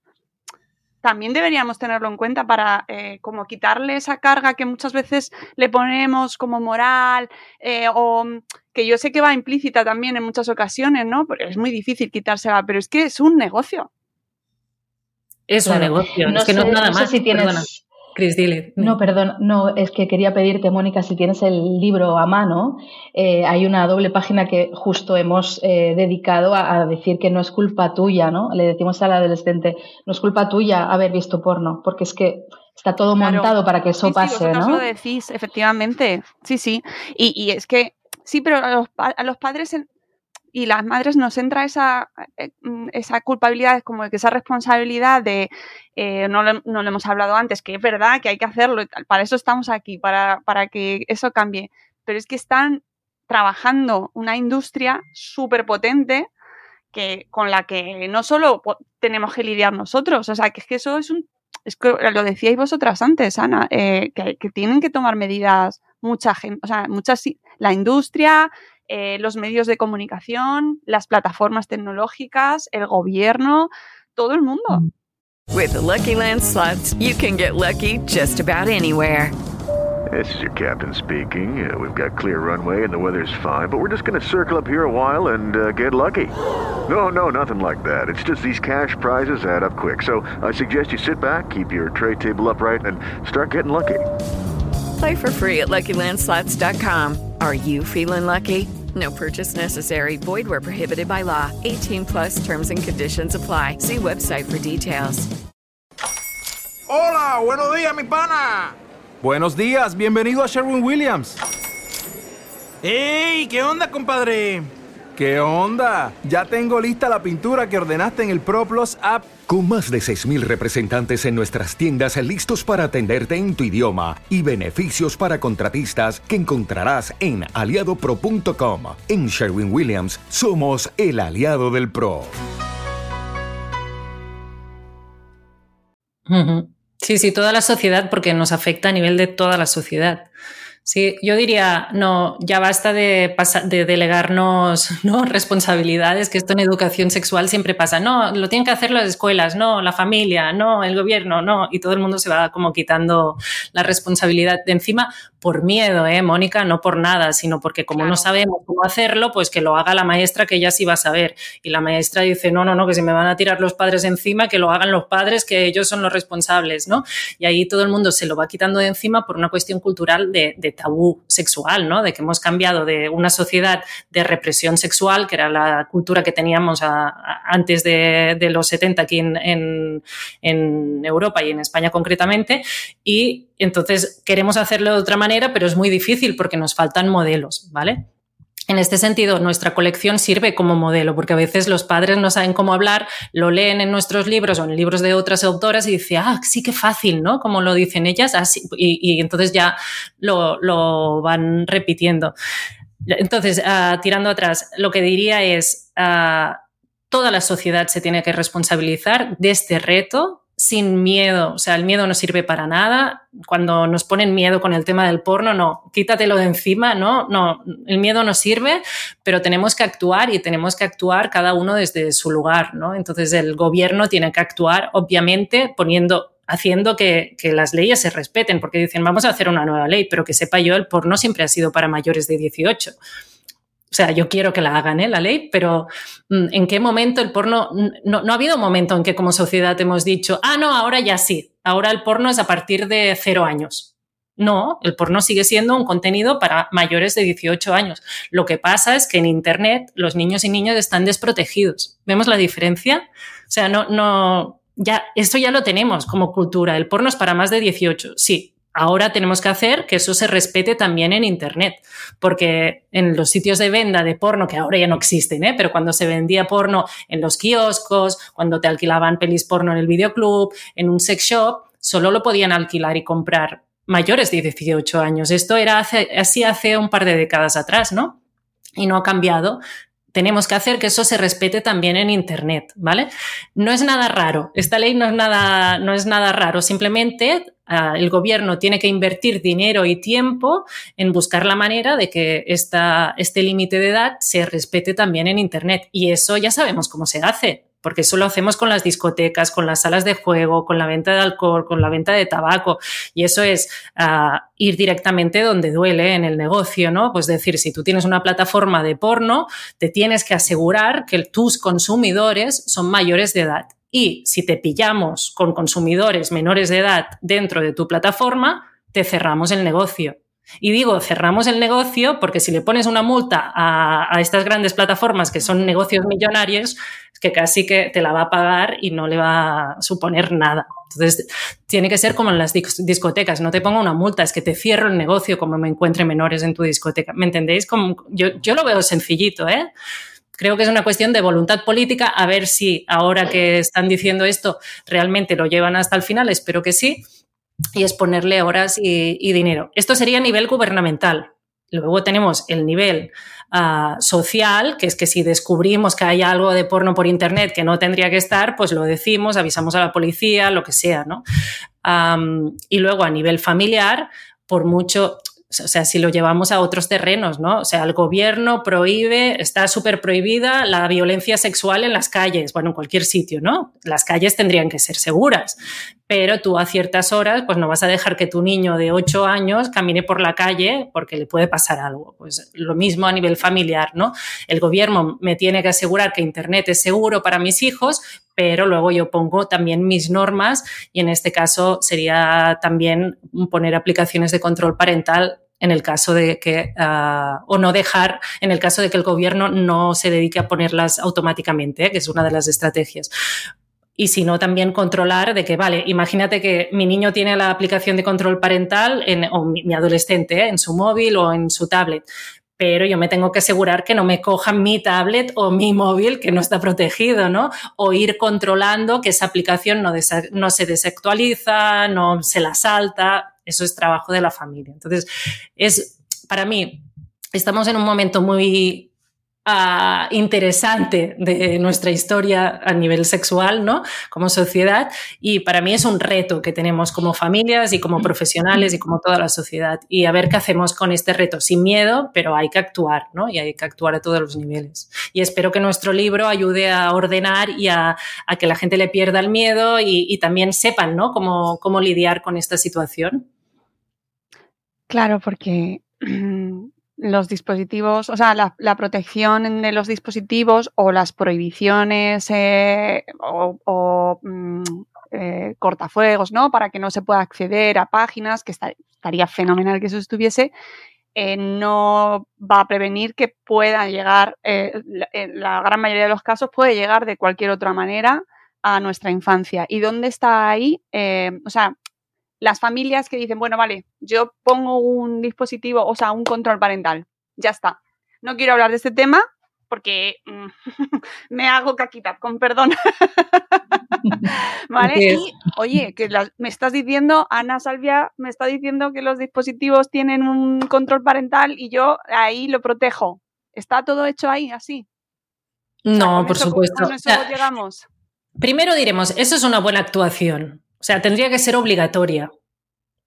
también deberíamos tenerlo en cuenta para eh, como quitarle esa carga que muchas veces le ponemos como moral eh, o que yo sé que va implícita también en muchas ocasiones, ¿no? Porque es muy difícil quitársela, pero es que es un negocio. Es un negocio, no es que no es nada más. si tienes... Chris, No, perdón, no, es que quería pedirte, Mónica, si tienes el libro a mano, eh, hay una doble página que justo hemos eh, dedicado a, decir que no es culpa tuya, ¿no? Le decimos al adolescente, no es culpa tuya haber visto porno, porque es que está todo montado para que eso pase, ¿no? lo decís, efectivamente, sí, sí. Y, es que, sí, pero a los, padres y las madres nos entra esa, eh, mm, esa culpabilidad, como que esa responsabilidad de, eh, no, lo, no, lo, hemos hablado antes, que es verdad que hay que hacerlo, para eso estamos aquí, para, para que eso cambie, pero es que están trabajando una industria súper potente que, con la que no solo tenemos que lidiar nosotros, o sea, que es que eso es un, es que lo decíais vosotras antes, Ana, eh, que, que, tienen que tomar medidas mucha gente, o sea, muchas, la industria, eh, los medios de comunicación, las plataformas tecnológicas, el gobierno, todo el mundo. With the Lucky Land slots, you can get lucky just about anywhere. This is your captain speaking. Uh, we've got clear runway and the weather's fine, but we're just going to circle up here a while and uh, get lucky. No, no, nothing like that. It's just these cash prizes add up quick. So I suggest you sit back, keep your tray table upright, and start getting lucky. Play for free at LuckyLandSlots.com. Are you feeling lucky? No purchase necessary. Void where prohibited by law. 18 plus terms and conditions apply. See website for details. Hola, buenos días, mi pana. Buenos días, bienvenido a Sherwin Williams. ¡Ey! ¿Qué onda, compadre? ¿Qué onda? Ya tengo lista la pintura que ordenaste en el ProPlus app. Con más de 6.000 representantes en nuestras tiendas listos para atenderte en tu idioma y beneficios para contratistas que encontrarás en aliadopro.com. En Sherwin Williams somos el aliado del PRO. Sí, sí, toda la sociedad porque nos afecta a nivel de toda la sociedad. Sí, yo diría, no, ya basta de, de delegarnos ¿no? responsabilidades, que esto en educación sexual siempre pasa. No, lo tienen que hacer las escuelas, no, la familia, no, el gobierno, no. Y todo el mundo se va como quitando la responsabilidad de encima por miedo, ¿eh, Mónica? No por nada, sino porque como claro. no sabemos cómo hacerlo, pues que lo haga la maestra que ya sí va a saber. Y la maestra dice, no, no, no, que se me van a tirar los padres encima, que lo hagan los padres, que ellos son los responsables, ¿no? Y ahí todo el mundo se lo va quitando de encima por una cuestión cultural de, de tabú sexual, ¿no? De que hemos cambiado de una sociedad de represión sexual, que era la cultura que teníamos antes de, los 70 aquí en, en, Europa y en España concretamente, y entonces queremos hacerlo de otra manera, pero es muy difícil porque nos faltan modelos, ¿vale? En este sentido, nuestra colección sirve como modelo, porque a veces los padres no saben cómo hablar, lo leen en nuestros libros o en libros de otras autoras y dicen, ah, sí que fácil, ¿no? Como lo dicen ellas, así, y, entonces ya lo, lo, van repitiendo. Entonces, uh, tirando atrás, lo que diría es, uh, toda la sociedad se tiene que responsabilizar de este reto sin miedo, o sea, el miedo no sirve para nada. Cuando nos ponen miedo con el tema del porno, no, quítatelo de encima, no, no, el miedo no sirve, pero tenemos que actuar y tenemos que actuar cada uno desde su lugar, ¿no? Entonces el gobierno tiene que actuar, obviamente, poniendo haciendo que, que, las leyes se respeten, porque dicen, vamos a hacer una nueva ley, pero que sepa yo, el porno siempre ha sido para mayores de 18. O sea, yo quiero que la hagan, ¿eh? la ley, pero mm, ¿en qué momento el porno? No, no, ha habido momento en que como sociedad hemos dicho, ah, no, ahora ya sí, ahora el porno es a partir de cero años. No, el porno sigue siendo un contenido para mayores de 18 años. Lo que pasa es que en Internet los niños y niñas están desprotegidos. ¿Vemos la diferencia? O sea, no, no, ya, esto ya lo tenemos como cultura. El porno es para más de 18, sí, Ahora tenemos que hacer que eso se respete también en Internet, porque en los sitios de venta de porno, que ahora ya no existen, ¿eh? pero cuando se vendía porno en los kioscos, cuando te alquilaban pelis porno en el videoclub, en un sex shop, solo lo podían alquilar y comprar mayores de 18 años. Esto era así hace un par de décadas atrás, ¿no? Y no ha cambiado tenemos que hacer que eso se respete también en Internet, ¿vale? No es nada raro, esta ley no es nada, no es nada raro, simplemente uh, el gobierno tiene que invertir dinero y tiempo en buscar la manera de que esta, este límite de edad se respete también en Internet. Y eso ya sabemos cómo se hace porque eso lo hacemos con las discotecas, con las salas de juego, con la venta de alcohol, con la venta de tabaco. Y eso es uh, ir directamente donde duele en el negocio, ¿no? Pues decir, si tú tienes una plataforma de porno, te tienes que asegurar que tus consumidores son mayores de edad. Y si te pillamos con consumidores menores de edad dentro de tu plataforma, te cerramos el negocio. Y digo, cerramos el negocio porque si le pones una multa a, estas grandes plataformas que son negocios millonarios, que casi que te la va a pagar y no le va a suponer nada. Entonces, tiene que ser como en las discotecas, no te pongo una multa, es que te cierro el negocio como me encuentre menores en tu discoteca. ¿Me entendéis? Como, yo, yo lo veo sencillito, ¿eh? Creo que es una cuestión de voluntad política, a ver si ahora que están diciendo esto realmente lo llevan hasta el final, espero que sí, y es ponerle horas y, dinero. Esto sería a nivel gubernamental. Luego tenemos el nivel ah, social, que es que si descubrimos que hay algo de porno por internet que no tendría que estar, pues lo decimos, avisamos a la policía, lo que sea, ¿no? y luego a nivel familiar, por mucho, o sea, si lo llevamos a otros terrenos, ¿no? O sea, el gobierno prohíbe, está súper prohibida la violencia sexual en las calles, bueno, en cualquier sitio, ¿no? Las calles tendrían que ser seguras, pero tú a ciertas horas, pues no vas a dejar que tu niño de 8 años camine por la calle porque le puede pasar algo. Pues lo mismo a nivel familiar, ¿no? El gobierno me tiene que asegurar que Internet es seguro para mis hijos, pero luego yo pongo también mis normas y en este caso sería también poner aplicaciones de control parental en el caso de que, uh, o no dejar, en el caso de que el gobierno no se dedique a ponerlas automáticamente, ¿eh? que es una de las estrategias. Y si no, también controlar de que, vale, imagínate que mi niño tiene la aplicación de control parental, en, o mi, mi adolescente, ¿eh? en su móvil o en su tablet pero yo me tengo que asegurar que no me cojan mi tablet o mi móvil que no está protegido, ¿no? O ir controlando que esa aplicación no, no se desactualiza, no se la salta. Eso es trabajo de la familia. Entonces, es para mí, estamos en un momento muy interesante de nuestra historia a nivel sexual, ¿no? Como sociedad. Y para mí es un reto que tenemos como familias y como profesionales y como toda la sociedad. Y a ver qué hacemos con este reto, sin miedo, pero hay que actuar, ¿no? Y hay que actuar a todos los niveles. Y espero que nuestro libro ayude a ordenar y a, que la gente le pierda el miedo y, también sepan, ¿no? Cómo, cómo lidiar con esta situación. Claro, porque los dispositivos, o sea, la, protección de los dispositivos o las prohibiciones eh, o, mm, eh, cortafuegos, ¿no? Para que no se pueda acceder a páginas, que estaría fenomenal que eso estuviese, eh, no va a prevenir que pueda llegar, en la gran mayoría de los casos puede llegar de cualquier otra manera a nuestra infancia. ¿Y dónde está ahí? o sea, las familias que dicen, bueno, vale, yo pongo un dispositivo, o sea, un control parental, ya está. No quiero hablar de este tema porque mm, me hago caquita, con perdón. ¿Vale? Y, oye, que me estás diciendo, Ana Salvia me está diciendo que los dispositivos tienen un control parental y yo ahí lo protejo. ¿Está todo hecho ahí, así? No, por supuesto. llegamos. Primero diremos, eso es una buena actuación. O sea, tendría que ser obligatoria.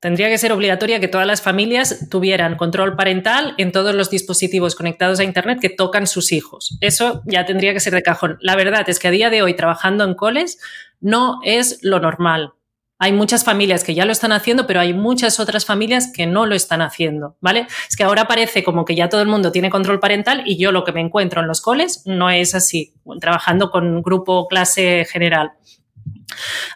Tendría que ser obligatoria que todas las familias tuvieran control parental en todos los dispositivos conectados a Internet que tocan sus hijos. Eso ya tendría que ser de cajón. La verdad es que a día de hoy, trabajando en coles, no es lo normal. Hay muchas familias que ya lo están haciendo, pero hay muchas otras familias que no lo están haciendo, ¿vale? Es que ahora parece como que ya todo el mundo tiene control parental y yo lo que me encuentro en los coles no es así, trabajando con grupo clase general.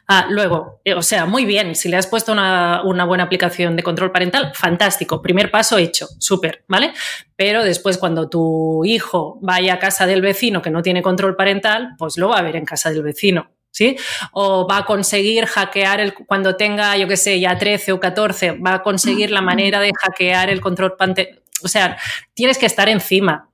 Ah, luego, eh, o sea, muy bien, si le has puesto una, buena aplicación de control parental, fantástico, primer paso hecho, súper, ¿vale? Pero después cuando tu hijo vaya a casa del vecino que no tiene control parental, pues lo va a ver en casa del vecino. ¿Sí? O va a conseguir hackear el, cuando tenga, yo qué sé, ya 13 o 14, va a conseguir la manera de hackear el control parental. O sea, tienes que estar encima.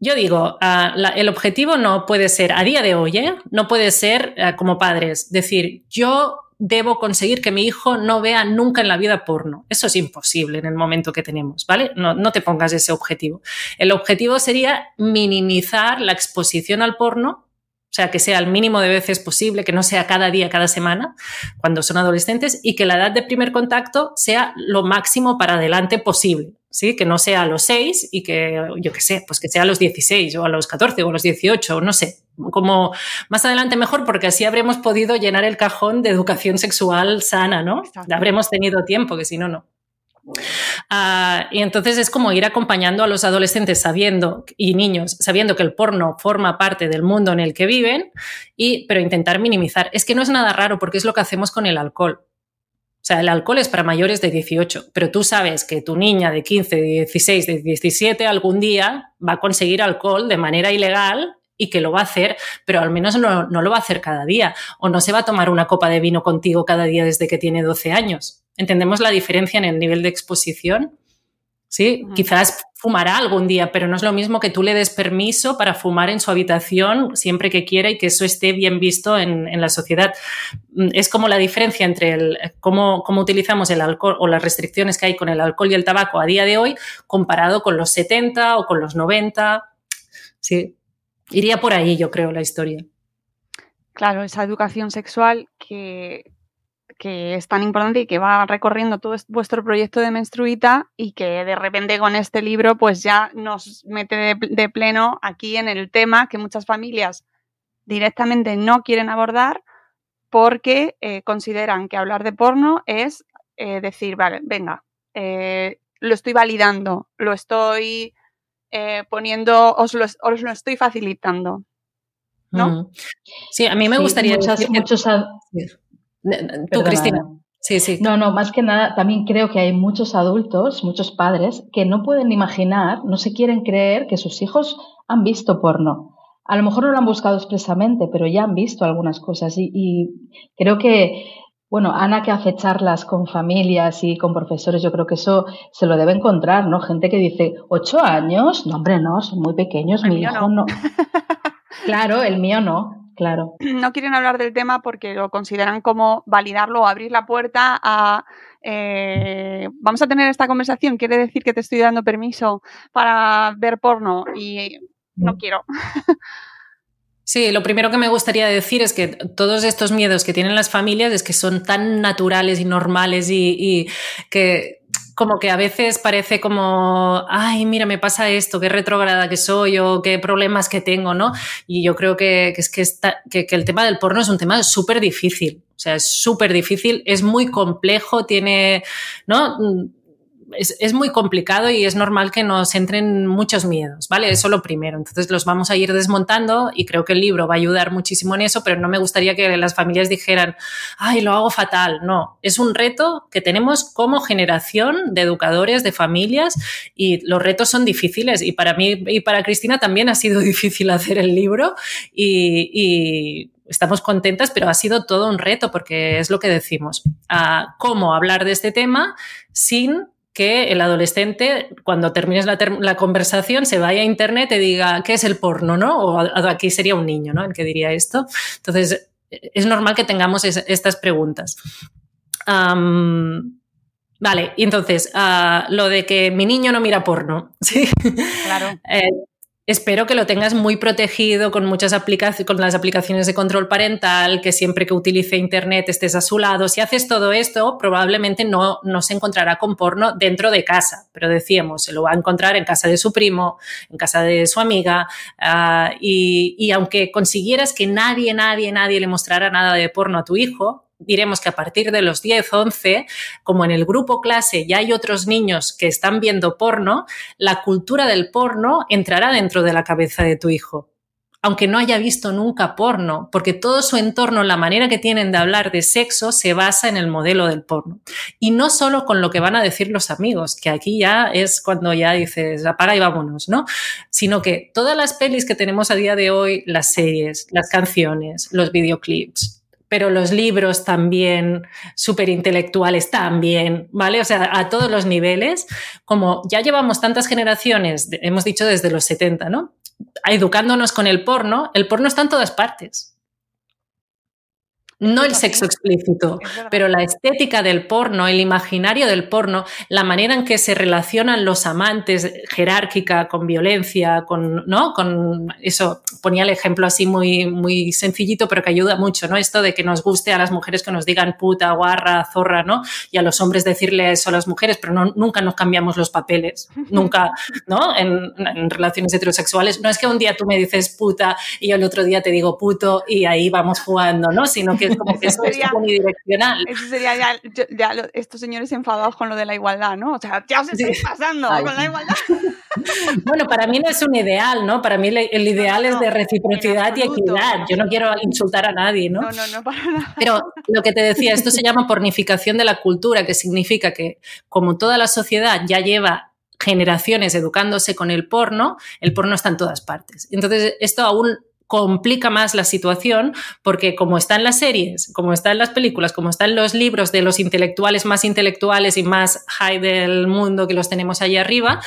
Yo digo, ah, el objetivo no puede ser, a día de hoy, ¿eh? no puede ser ah, como padres, decir, yo debo conseguir que mi hijo no vea nunca en la vida porno. Eso es imposible en el momento que tenemos, ¿vale? No, no te pongas ese objetivo. El objetivo sería minimizar la exposición al porno o sea, que sea el mínimo de veces posible, que no sea cada día, cada semana, cuando son adolescentes, y que la edad de primer contacto sea lo máximo para adelante posible. ¿sí? Que no sea a los 6 y que, yo qué sé, pues que sea a los 16 o a los 14 o a los 18, no sé. Como más adelante mejor, porque así habremos podido llenar el cajón de educación sexual sana, ¿no? Habremos tenido tiempo, que si no, no. Ah, y entonces es como ir acompañando a los adolescentes sabiendo y niños sabiendo que el porno forma parte del mundo en el que viven, y, pero intentar minimizar. Es que no es nada raro porque es lo que hacemos con el alcohol. O sea, el alcohol es para mayores de 18, pero tú sabes que tu niña de 15, de 16, de 17 algún día va a conseguir alcohol de manera ilegal y que lo va a hacer, pero al menos no, lo va a hacer cada día o no se va a tomar una copa de vino contigo cada día desde que tiene 12 años. ¿Entendemos la diferencia en el nivel de exposición? Sí, quizás fumará algún día, pero no es lo mismo que tú le des permiso para fumar en su habitación siempre que quiera y que eso esté bien visto en, la sociedad. Mm, es como la diferencia entre el, cómo, cómo, utilizamos el alcohol o las restricciones que hay con el alcohol y el tabaco a día de hoy comparado con los 70 o con los 90. Sí, iría por ahí, yo creo, la historia. Claro, esa educación sexual que, que es tan importante y que va recorriendo todo vuestro proyecto de menstruita y que de repente con este libro pues ya nos mete de, pleno aquí en el tema que muchas familias directamente no quieren abordar porque eh, consideran que hablar de porno es eh, decir, vale, venga, eh, lo estoy validando, lo estoy poniendo, os lo, os lo, estoy facilitando. ¿No? Sí, a mí me gustaría decir muchos, Tú, Cristina. Sí, sí. No, no, más que nada, también creo que hay muchos adultos, muchos padres, que no pueden imaginar, no se quieren creer que sus hijos han visto porno. A lo mejor no lo han buscado expresamente, pero ya han visto algunas cosas. Y, creo que, bueno, Ana que hace charlas con familias y con profesores, yo creo que eso se lo debe encontrar, ¿no? Gente que dice, ¿ocho años? No, hombre, no, son muy pequeños, mi hijo no. claro, el mío no. Claro. No quieren hablar del tema porque lo consideran como validarlo o abrir la puerta a eh, vamos a tener esta conversación, quiere decir que te estoy dando permiso para ver porno y no quiero. Sí, lo primero que me gustaría decir es que todos estos miedos que tienen las familias es que son tan naturales y normales y que como que a veces parece como, ay, mira, me pasa esto, qué retrograda que soy o qué problemas que tengo, ¿no? Y yo creo que, es que, que, el tema del porno es un tema súper difícil. O sea, es súper difícil, es muy complejo, tiene, ¿no? Es, muy complicado y es normal que nos entren muchos miedos, ¿vale? Eso lo primero. Entonces los vamos a ir desmontando y creo que el libro va a ayudar muchísimo en eso, pero no me gustaría que las familias dijeran, ay, lo hago fatal. No, es un reto que tenemos como generación de educadores, de familias y los retos son difíciles y para mí y para Cristina también ha sido difícil hacer el libro y, estamos contentas, pero ha sido todo un reto porque es lo que decimos, cómo hablar de este tema sin que el adolescente, cuando termines la, conversación, se vaya a internet y diga qué es el porno, ¿no? O aquí sería un niño, ¿no? El que diría esto. Entonces, es normal que tengamos estas preguntas. vale, y entonces, ah, lo de que mi niño no mira porno, ¿sí? Claro. Eh, Espero que lo tengas muy protegido con muchas aplicaciones, con las aplicaciones de control parental, que siempre que utilice Internet estés a su lado. Si haces todo esto, probablemente no, no se encontrará con porno dentro de casa, pero decíamos, se lo va a encontrar en casa de su primo, en casa de su amiga, ah, y, y aunque consiguieras que nadie, nadie, nadie le mostrara nada de porno a tu hijo, diremos que a partir de los 10, 11, como en el grupo clase ya hay otros niños que están viendo porno, la cultura del porno entrará dentro de la cabeza de tu hijo aunque no haya visto nunca porno, porque todo su entorno, la manera que tienen de hablar de sexo, se basa en el modelo del porno. Y no solo con lo que van a decir los amigos, que aquí ya es cuando ya dices, apaga y vámonos, ¿no? Sino que todas las pelis que tenemos a día de hoy, las series, las canciones, los videoclips, pero los libros también, súper intelectuales también, ¿vale? O sea, a todos los niveles, como ya llevamos tantas generaciones, hemos dicho desde los 70, ¿no? Educándonos con el porno, el porno está en todas partes. No el sexo explícito, pero la estética del porno, el imaginario del porno, la manera en que se relacionan los amantes jerárquica, con violencia, con, ¿no? Con eso, ponía el ejemplo así muy, muy sencillito, pero que ayuda mucho, ¿no? Esto de que nos guste a las mujeres que nos digan puta, guarra, zorra, ¿no? Y a los hombres decirle eso a las mujeres, pero no, nunca nos cambiamos los papeles, nunca, ¿no? En, en relaciones heterosexuales. No es que un día tú me dices puta y yo el otro día te digo puto y ahí vamos jugando, ¿no? Sino que como que eso sería, es unidireccional. Eso sería ya, ya estos señores enfadados con lo de la igualdad, ¿no? O sea, ya os estáis pasando con la igualdad. bueno, para mí no es un ideal, ¿no? Para mí el ideal es de reciprocidad y equidad. Yo no quiero insultar a nadie, ¿no? No, no, no, para nada. Pero lo que te decía, esto se llama pornificación de la cultura, que significa que como toda la sociedad ya lleva generaciones educándose con el porno, el porno está en todas partes. Entonces, esto aún complica más la situación porque como está en las series, como está en las películas, como está en los libros de los intelectuales más intelectuales y más high del mundo que los tenemos allá arriba,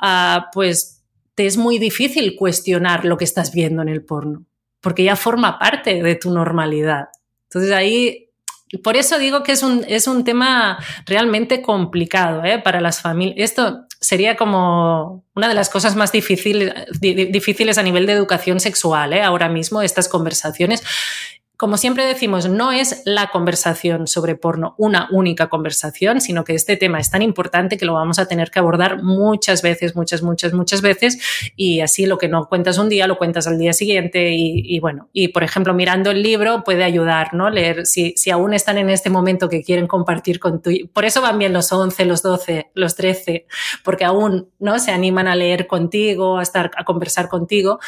uh, pues te es muy difícil cuestionar lo que estás viendo en el porno, porque ya forma parte de tu normalidad. Entonces ahí por eso digo que es un, es un tema realmente complicado ¿eh? para las familias. Esto sería como una de las cosas más difíciles, difíciles a nivel de educación sexual ¿eh? ahora mismo, estas conversaciones como siempre decimos, no es la conversación sobre porno una única conversación, sino que este tema es tan importante que lo vamos a tener que abordar muchas veces, muchas, muchas, muchas veces, y así lo que no cuentas un día lo cuentas al día siguiente y, bueno, y por ejemplo, mirando el libro puede ayudar, ¿no? Leer, si, si aún están en este momento que quieren compartir con tu... Por eso van bien los 11, los 12, los 13, porque aún, ¿no? Se animan a leer contigo, a estar, a conversar contigo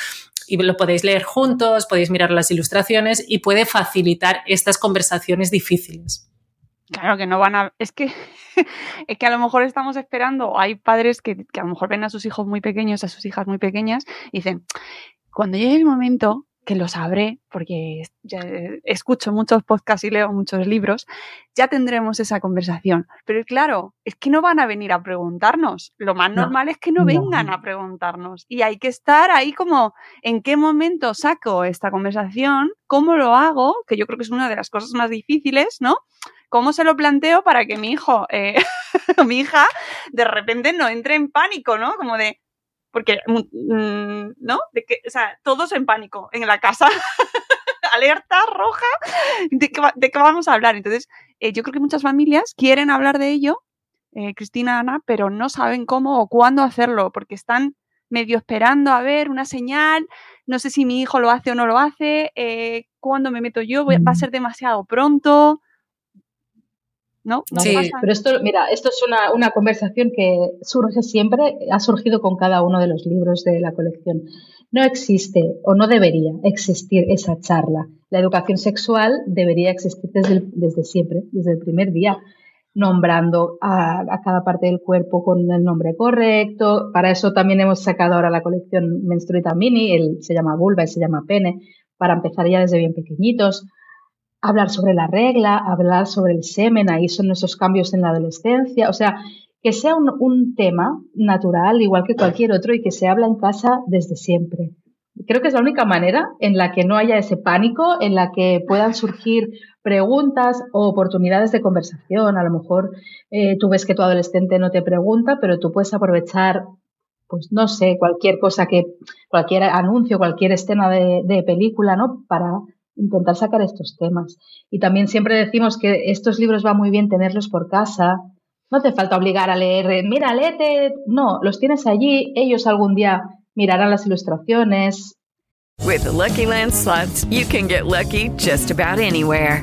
y lo podéis leer juntos, podéis mirar las ilustraciones y puede facilitar estas conversaciones difíciles. Claro que no van a. Es que, es que a lo mejor estamos esperando. Hay padres que, que, a lo mejor ven a sus hijos muy pequeños, a sus hijas muy pequeñas, y dicen: cuando llegue el momento, que lo sabré, porque ya escucho muchos podcasts y leo muchos libros, ya tendremos esa conversación. Pero claro, es que no van a venir a preguntarnos. Lo más normal es que no, no, vengan a preguntarnos. Y hay que estar ahí como, ¿en qué momento saco esta conversación? ¿Cómo lo hago? Que yo creo que es una de las cosas más difíciles, ¿no? ¿Cómo se lo planteo para que mi hijo eh, o mi hija de repente no entre en pánico, ¿no? Como de, porque, mm, ¿no? De que, o sea, todos en pánico en la casa. Alerta roja. ¿De qué, ¿De qué, vamos a hablar? Entonces, eh, yo creo que muchas familias quieren hablar de ello, eh, Cristina, Ana, pero no saben cómo o cuándo hacerlo, porque están medio esperando a ver una señal, no sé si mi hijo lo hace o no lo hace, eh, cuándo me meto yo, va a ser demasiado pronto. ¿No? no sí, pasa. pero esto, mira, esto es una, una, conversación que surge siempre, ha surgido con cada uno de los libros de la colección. No existe o no debería existir esa charla. La educación sexual debería existir desde, el, desde siempre, desde el primer día, nombrando a, a, cada parte del cuerpo con el nombre correcto. Para eso también hemos sacado ahora la colección Menstruita Mini, el, se llama vulva y se llama pene, para empezar ya desde bien pequeñitos hablar sobre la regla, hablar sobre el semen, ahí son esos cambios en la adolescencia, o sea, que sea un, un, tema natural, igual que cualquier otro, y que se habla en casa desde siempre. Creo que es la única manera en la que no haya ese pánico, en la que puedan surgir preguntas o oportunidades de conversación. A lo mejor eh, tú ves que tu adolescente no te pregunta, pero tú puedes aprovechar, pues no sé, cualquier cosa que, cualquier anuncio, cualquier escena de, de película, ¿no? Para intentar sacar estos temas. Y también siempre decimos que estos libros va muy bien tenerlos por casa. No te falta obligar a leer, mira, léete. No, los tienes allí, ellos algún día mirarán las ilustraciones. With the Lucky Land slots, you can get lucky just about anywhere.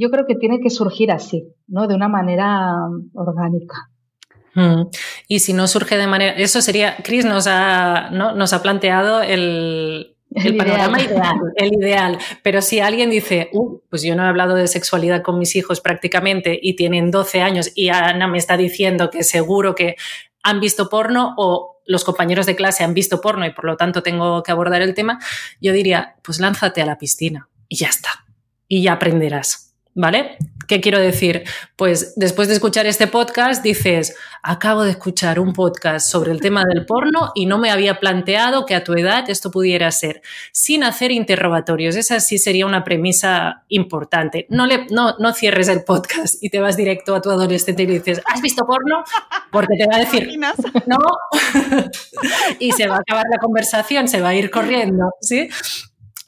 Yo creo que tiene que surgir así, ¿no? De una manera orgánica. Mm. Y si no surge de manera. Eso sería. Chris nos ha, ¿no? nos ha planteado el, el, el panorama ideal. ideal. el ideal. Pero si alguien dice, uh, pues yo no he hablado de sexualidad con mis hijos prácticamente y tienen 12 años y Ana me está diciendo que seguro que han visto porno o los compañeros de clase han visto porno y por lo tanto tengo que abordar el tema, yo diría, pues lánzate a la piscina y ya está. Y ya aprenderás. ¿Vale? ¿Qué quiero decir? Pues después de escuchar este podcast dices, acabo de escuchar un podcast sobre el tema del porno y no me había planteado que a tu edad esto pudiera ser, sin hacer interrogatorios. Esa sí sería una premisa importante. No, le, no, no cierres el podcast y te vas directo a tu adolescente y le dices, ¿has visto porno? Porque te va a decir, no. y se va a acabar la conversación, se va a ir corriendo, ¿sí?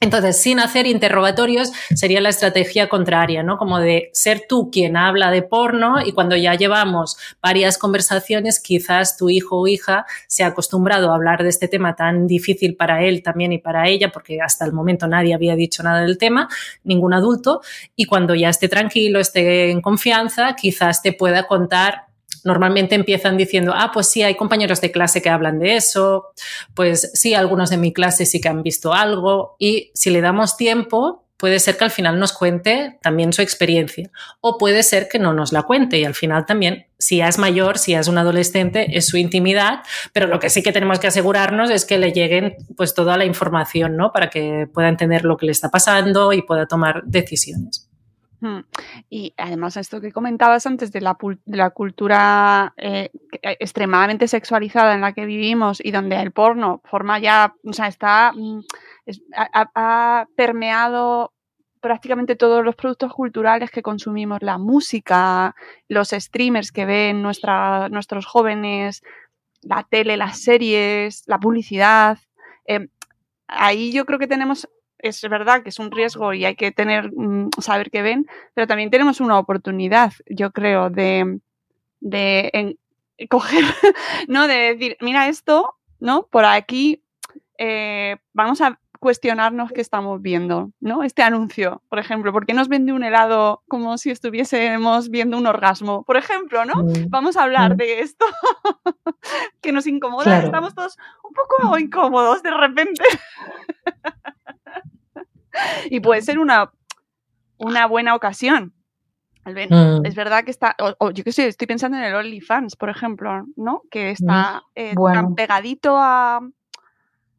Entonces, sin hacer interrogatorios sería la estrategia contraria, ¿no? Como de ser tú quien habla de porno y cuando ya llevamos varias conversaciones, quizás tu hijo o hija se ha acostumbrado a hablar de este tema tan difícil para él también y para ella, porque hasta el momento nadie había dicho nada del tema, ningún adulto, y cuando ya esté tranquilo, esté en confianza, quizás te pueda contar normalmente empiezan diciendo, ah, pues sí, hay compañeros de clase que hablan de eso, pues sí, algunos de mi clase sí que han visto algo y si le damos tiempo, puede ser que al final nos cuente también su experiencia o puede ser que no nos la cuente y al final también, si es mayor, si es un adolescente, es su intimidad, pero lo que sí que tenemos que asegurarnos es que le lleguen pues toda la información, ¿no? Para que pueda entender lo que le está pasando y pueda tomar decisiones. Y además esto que comentabas antes de la, cultura eh, eh, extremadamente sexualizada en la que vivimos y donde el porno forma ya, o sea, está, mm, ha, permeado prácticamente todos los productos culturales que consumimos, la música, los streamers que ven nuestros jóvenes, la tele, las series, la publicidad. Eh, ahí yo creo que tenemos es verdad que es un riesgo y hay que tener, mm, saber qué ven, pero también tenemos una oportunidad, yo creo, de, de coger, ¿no? De decir, mira esto, ¿no? Por aquí eh, vamos a cuestionarnos qué estamos viendo, ¿no? Este anuncio, por ejemplo, ¿por qué nos vende un helado como si estuviésemos viendo un orgasmo? Por ejemplo, ¿no? Mm. Vamos a hablar mm. de esto que nos incomoda, estamos todos un poco incómodos de repente. y puede ser una, una buena ocasión. Mm. Es verdad que está, o, yo qué sé, estoy pensando en el OnlyFans, por ejemplo, ¿no? Que está eh, tan pegadito a,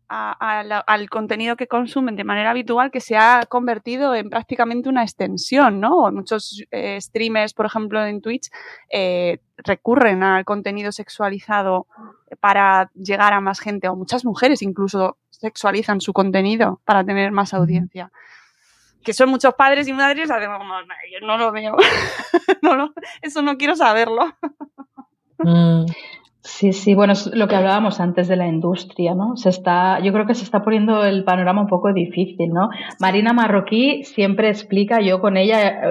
al contenido que consumen de manera habitual que se ha convertido en prácticamente una extensión, ¿no? Muchos eh, streamers, por ejemplo, en Twitch, eh, recurren al contenido sexualizado para llegar a más gente, o muchas mujeres incluso sexualizan su contenido para tener más audiencia. Que son muchos padres y madres, yo no lo veo. eso no quiero saberlo. Mm. Sí, sí, bueno, es lo que hablábamos antes de la industria, ¿no? Se está, yo creo que se está poniendo el panorama un poco difícil, ¿no? Marina Marroquí siempre explica, yo con ella,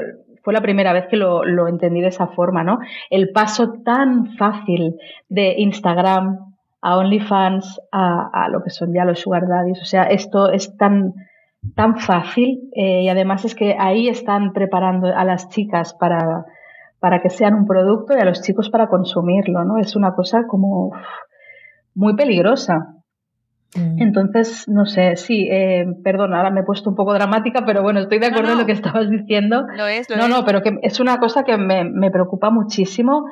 fue la primera vez que lo, lo entendí de esa forma, ¿no? El paso tan fácil de Instagram a OnlyFans, a, a lo que son ya los sugar daddies, o sea, esto es tan, tan fácil eh, y además es que ahí están preparando a las chicas para para que sean un producto y a los chicos para consumirlo, ¿no? Es una cosa como muy peligrosa. Mm. Entonces, no sé, sí, eh, perdón, ahora me he puesto un poco dramática, pero bueno, estoy de acuerdo en lo que estabas diciendo. Lo es, lo no, no, pero que es una cosa que me, preocupa muchísimo.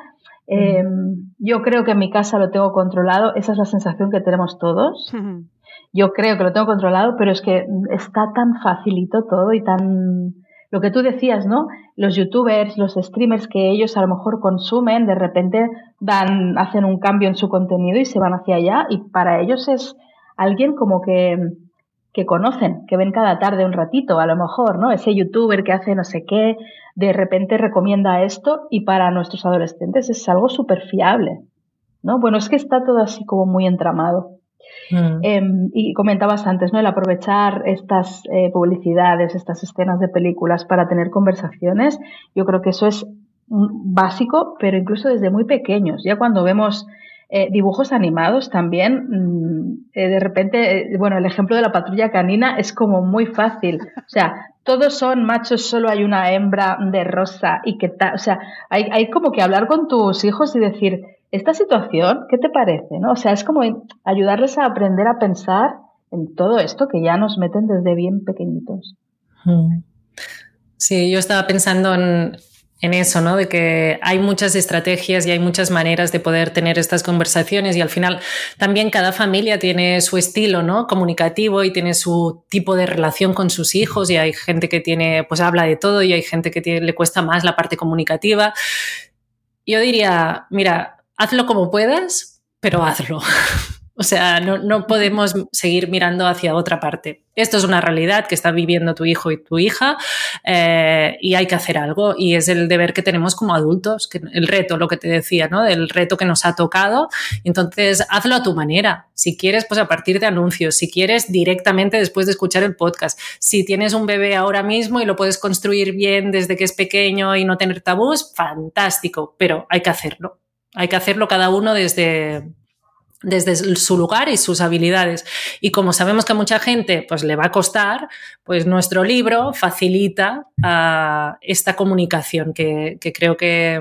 Eh, yo creo que en mi casa lo tengo controlado, esa es la sensación que tenemos todos. Yo creo que lo tengo controlado, pero es que está tan facilito todo y tan lo que tú decías, ¿no? Los youtubers, los streamers que ellos a lo mejor consumen, de repente dan, hacen un cambio en su contenido y se van hacia allá y para ellos es alguien como que, que conocen, que ven cada tarde un ratito, a lo mejor, ¿no? Ese youtuber que hace no sé qué, de repente recomienda esto y para nuestros adolescentes es algo súper fiable, ¿no? Bueno, es que está todo así como muy entramado. Mm. Em, y comentabas antes, ¿no? El aprovechar estas eh, publicidades, estas escenas de películas para tener conversaciones, yo creo que eso es básico, pero incluso desde muy pequeños. Ya cuando vemos eh, dibujos animados también, mm, eh, de repente, bueno, el ejemplo de la patrulla canina es como muy fácil. O sea, todos son machos, solo hay una hembra de rosa y que tal. O sea, hay, hay como que hablar con tus hijos y decir, esta situación, ¿qué te parece? ¿no? O sea, es como ayudarles a aprender a pensar en todo esto que ya nos meten desde bien pequeñitos. Hmm. Sí, yo estaba pensando en, eso, ¿no? De que hay muchas estrategias y hay muchas maneras de poder tener estas conversaciones y al final también cada familia tiene su estilo, ¿no? Comunicativo y tiene su tipo de relación con sus hijos y hay gente que tiene, pues habla de todo y hay gente que le cuesta más la parte comunicativa. Yo diría, mira, hazlo como puedas, pero hazlo. O sea, no, no, podemos seguir mirando hacia otra parte. Esto es una realidad que está viviendo tu hijo y tu hija eh, y hay que hacer algo y es el deber que tenemos como adultos, el reto, lo que te decía, ¿no? El reto que nos ha tocado. Entonces, hazlo a tu manera. Si quieres, pues a partir de anuncios. Si quieres, directamente después de escuchar el podcast. Si tienes un bebé ahora mismo y lo puedes construir bien desde que es pequeño y no tener tabús, fantástico, pero hay que hacerlo. Hay que hacerlo cada uno desde, desde su lugar y sus habilidades. Y como sabemos que a mucha gente pues, le va a costar, pues nuestro libro facilita uh, esta comunicación que, que creo que,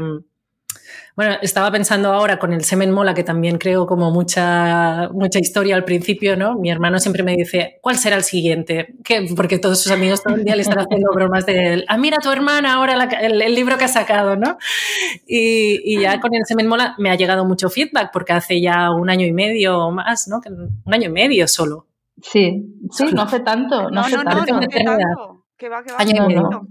bueno, estaba pensando ahora con el semen mola, que también creo como mucha, mucha historia al principio, ¿no? Mi hermano siempre me dice, ¿cuál será el siguiente? ¿Qué? Porque todos sus amigos todo el día le están haciendo bromas de él. Ah, mira tu hermana ahora el, el, libro que ha sacado, ¿no? Y, y, ya con el semen mola me ha llegado mucho feedback porque hace ya un año y medio o más, ¿no? Un año y medio solo. Sí, sí, no hace tanto. No, no, no, no, no, tanto. Que va, que va, año y medio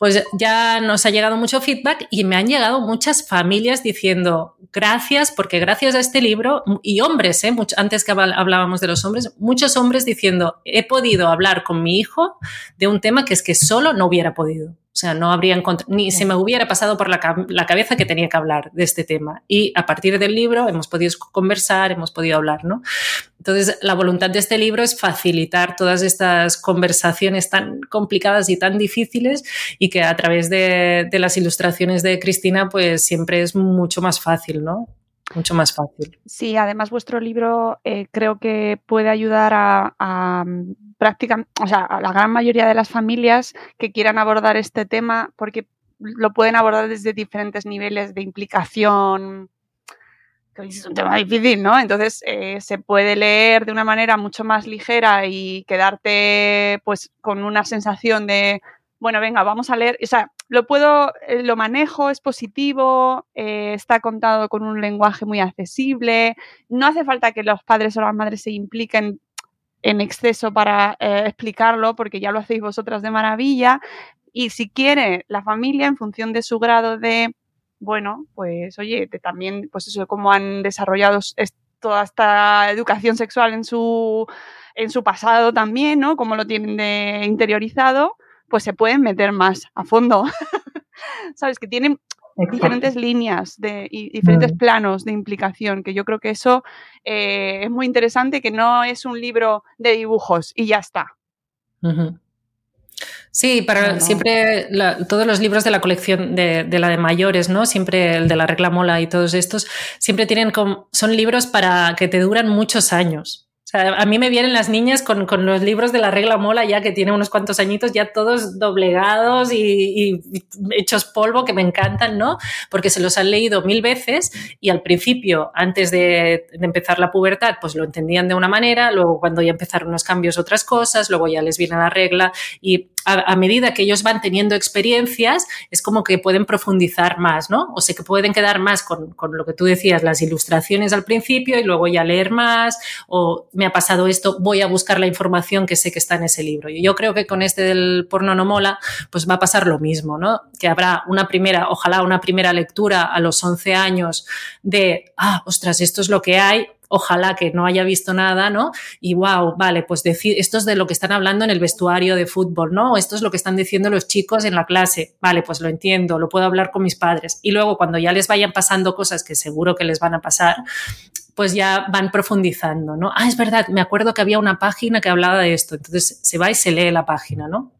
pues ya nos ha llegado mucho feedback y me han llegado muchas familias diciendo gracias, porque gracias a este libro, y hombres, ¿eh? antes que hablábamos de los hombres, muchos hombres diciendo, he podido hablar con mi hijo de un tema que es que solo no hubiera podido. O sea, no habría ni se me hubiera pasado por la, cabeza que tenía que hablar de este tema. Y a partir del libro hemos podido conversar, hemos podido hablar, ¿no? Entonces, la voluntad de este libro es facilitar todas estas conversaciones tan complicadas y tan difíciles y que a través de, de las ilustraciones de Cristina, pues siempre es mucho más fácil, ¿no? mucho más fácil. Sí, además vuestro libro eh, creo que puede ayudar a, a prácticamente, o sea, a la gran mayoría de las familias que quieran abordar este tema, porque lo pueden abordar desde diferentes niveles de implicación. Es un tema difícil, ¿no? Entonces eh, se puede leer de una manera mucho más ligera y quedarte pues con una sensación de bueno, venga, vamos a leer. O sea, lo puedo, eh, lo manejo, es positivo, eh, está contado con un lenguaje muy accesible. No hace falta que los padres o las madres se impliquen en exceso para explicarlo, porque ya lo hacéis vosotras de maravilla. Y si quiere la familia, en función de su grado de, bueno, pues oye, también, pues eso, cómo han desarrollado toda esta educación sexual en su, en su pasado también, ¿no? Cómo lo tienen de interiorizado pues se pueden meter más a fondo. Sabes que tienen diferentes líneas de, y diferentes planos de implicación, que yo creo que eso eh, es muy interesante, que no es un libro de dibujos y ya está. Sí, para siempre todos los libros de la colección de, de, la de mayores, ¿no? Siempre el de la regla mola y todos estos, siempre tienen como, son libros para que te duran muchos años a mí me vienen las niñas con, con, los libros de la regla mola ya que tiene unos cuantos añitos, ya todos doblegados y, y, hechos polvo, que me encantan, ¿no? Porque se los han leído mil veces y al principio, antes de, de, empezar la pubertad, pues lo entendían de una manera, luego cuando ya empezaron los cambios otras cosas, luego ya les viene la regla y a, medida que ellos van teniendo experiencias, es como que pueden profundizar más, ¿no? O sea, que pueden quedar más con, con lo que tú decías, las ilustraciones al principio y luego ya leer más o me ha pasado esto, voy a buscar la información que sé que está en ese libro. Y yo creo que con este del porno no mola, pues va a pasar lo mismo, ¿no? Que habrá una primera, ojalá una primera lectura a los 11 años de, ah, ostras, esto es lo que hay, ojalá que no haya visto nada, ¿no? Y wow, vale, pues decir, esto es de lo que están hablando en el vestuario de fútbol, ¿no? Esto es lo que están diciendo los chicos en la clase, vale, pues lo entiendo, lo puedo hablar con mis padres. Y luego cuando ya les vayan pasando cosas que seguro que les van a pasar, pues ya van profundizando, ¿no? Ah, es verdad, me acuerdo que había una página que hablaba de esto, entonces se va y se lee la página, ¿no?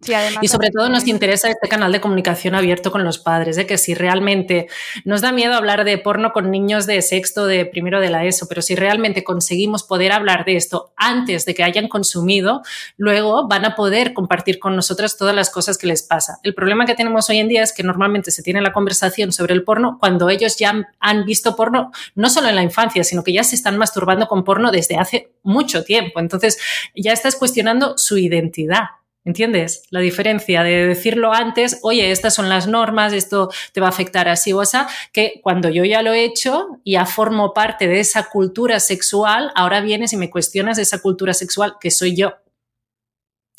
Sí, y sobre todo nos interesa este canal de comunicación abierto con los padres, de que si realmente nos da miedo hablar de porno con niños de sexto, de primero de la ESO, pero si realmente conseguimos poder hablar de esto antes de que hayan consumido, luego van a poder compartir con nosotras todas las cosas que les pasa. El problema que tenemos hoy en día es que normalmente se tiene la conversación sobre el porno cuando ellos ya han visto porno, no solo en la infancia, sino que ya se están masturbando con porno desde hace mucho tiempo. Entonces ya estás cuestionando su identidad ¿Entiendes? La diferencia de decirlo antes, oye, estas son las normas, esto te va a afectar así o así, que cuando yo ya lo he hecho, ya formo parte de esa cultura sexual, ahora vienes y me cuestionas esa cultura sexual que soy yo.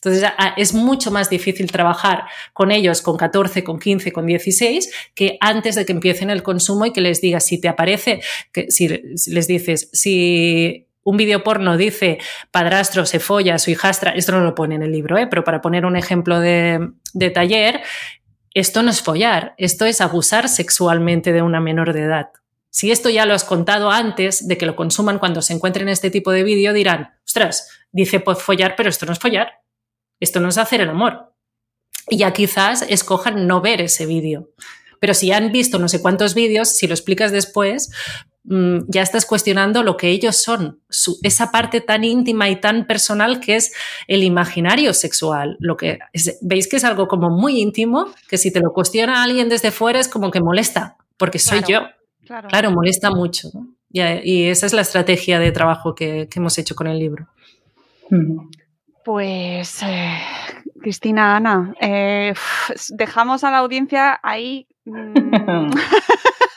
Entonces es mucho más difícil trabajar con ellos con 14, con 15, con 16 que antes de que empiecen el consumo y que les digas si te aparece, que si les dices, si un vídeo porno dice padrastro se folla su hijastra, esto no lo pone en el libro, ¿eh? pero para poner un ejemplo de, de taller, esto no es follar, esto es abusar sexualmente de una menor de edad. Si esto ya lo has contado antes de que lo consuman cuando se encuentren este tipo de vídeo, dirán, ostras, dice pues follar, pero esto no es follar, esto no es hacer el amor. Y ya quizás escojan no ver ese vídeo. Pero si han visto no sé cuántos vídeos, si lo explicas después, mm, ya estás cuestionando lo que ellos son, esa parte tan íntima y tan personal que es el imaginario sexual. Lo que veis que es algo como muy íntimo, que si te lo cuestiona alguien desde fuera es como que molesta, porque soy yo. Claro. molesta mucho. Y, esa es la estrategia de trabajo que, hemos hecho con el libro. Pues, eh, Cristina, Ana, eh, dejamos a la audiencia ahí. Mm,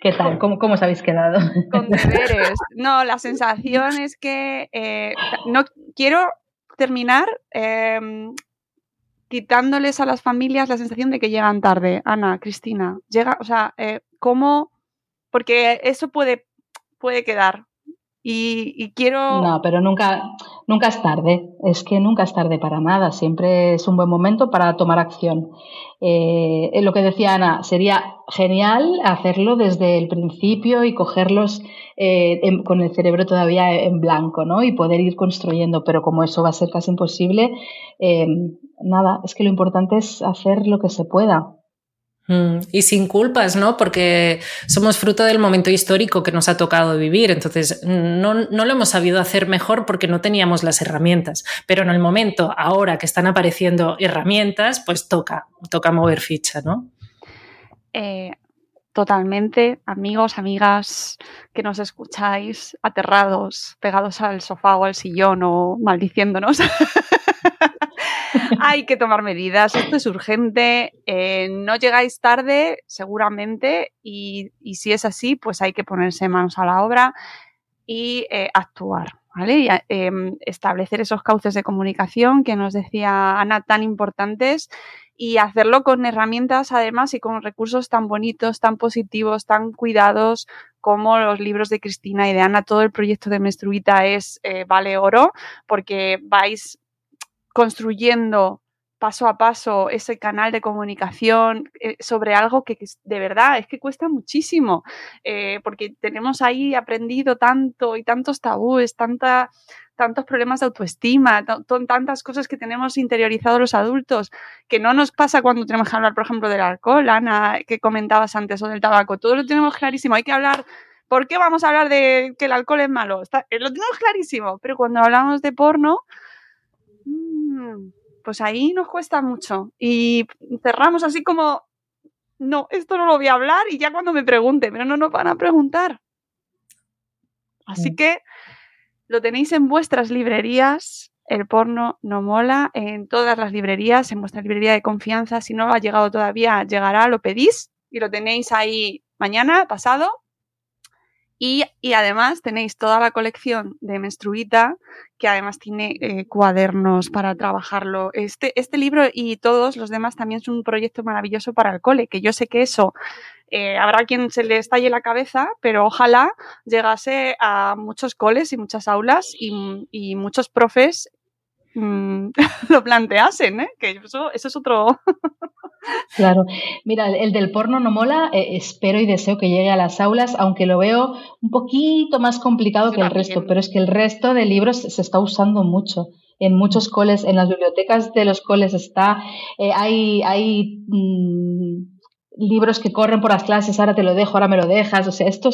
¿Qué tal? ¿Cómo, ¿Cómo, os habéis quedado? Con deberes. No, la sensación es que eh, no quiero terminar em, quitándoles a las familias la sensación de que llegan tarde. Ana, Cristina, llega, o sea, eh, ¿cómo? Porque eso puede, puede quedar. Y, quiero. No, pero nunca, nunca es tarde. Es que nunca es tarde para nada. Siempre es un buen momento para tomar acción. Eh, lo que decía Ana, sería genial hacerlo desde el principio y cogerlos eh, con el cerebro todavía en blanco, ¿no? Y poder ir construyendo. Pero como eso va a ser casi imposible, eh, nada, es que lo importante es hacer lo que se pueda. Mm, y sin culpas, ¿no? Porque somos fruto del momento histórico que nos ha tocado vivir. Entonces, no, no, lo hemos sabido hacer mejor porque no teníamos las herramientas. Pero en el momento, ahora que están apareciendo herramientas, pues toca, toca mover ficha, ¿no? Eh, totalmente, amigos, amigas que nos escucháis aterrados, pegados al sofá o al sillón o maldiciéndonos. Hay que tomar medidas, esto es urgente, eh, no llegáis tarde seguramente y, si es así, pues hay que ponerse manos a la obra y eh, actuar. ¿Vale? Y, em, establecer esos cauces de comunicación que nos decía Ana tan importantes y hacerlo con herramientas además y con recursos tan bonitos, tan positivos, tan cuidados como los libros de Cristina y de Ana. Todo el proyecto de Menstruita es eh, vale oro porque vais construyendo paso a paso ese canal de comunicación eh, sobre algo que, de verdad es que cuesta muchísimo, eh, porque tenemos ahí aprendido tanto y tantos tabúes, tanta, tantos problemas de autoestima, tantas cosas que tenemos interiorizados los adultos, que no nos pasa cuando tenemos que hablar, por ejemplo, del alcohol, Ana, que comentabas antes, o del tabaco, todo lo tenemos clarísimo, hay que hablar ¿Por qué vamos a hablar de que el alcohol es malo? Eh, lo tenemos clarísimo, pero cuando hablamos de porno, Mm, pues ahí nos cuesta mucho. Y cerramos así como, no, esto no lo voy a hablar y ya cuando me pregunte, pero no nos van a preguntar. Así mm. que lo tenéis en vuestras librerías. El porno no mola en todas las librerías, en vuestra librería de confianza. Si no ha llegado todavía, llegará, lo pedís y lo tenéis ahí mañana, pasado. Y, además tenéis toda la colección de Menstruita, que además tiene eh, cuadernos para trabajarlo. Este, este libro y todos los demás también son un proyecto maravilloso para el cole, que yo sé que eso eh, habrá quien se le estalle la cabeza, pero ojalá llegase a muchos coles y muchas aulas y, y muchos profes Mm, lo planteasen, ¿eh? que eso, eso es otro. claro, mira, el del porno no mola, eh, espero y deseo que llegue a las aulas, aunque lo veo un poquito más complicado que el resto, pero es que el resto de libros se está usando mucho. En muchos coles, en las bibliotecas de los coles está, eh, hay, hay mm, libros que corren por las clases, ahora te lo dejo, ahora me lo dejas. O sea, esto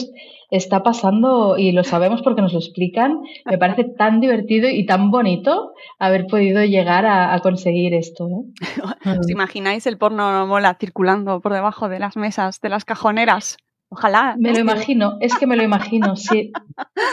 está pasando y lo sabemos porque nos lo explican. Me parece tan divertido y tan bonito haber podido llegar a, conseguir esto. ¿eh? ¿Os imagináis el porno mola circulando por debajo de las mesas, de las cajoneras? Ojalá. Me lo imagino, es que me lo imagino, sí.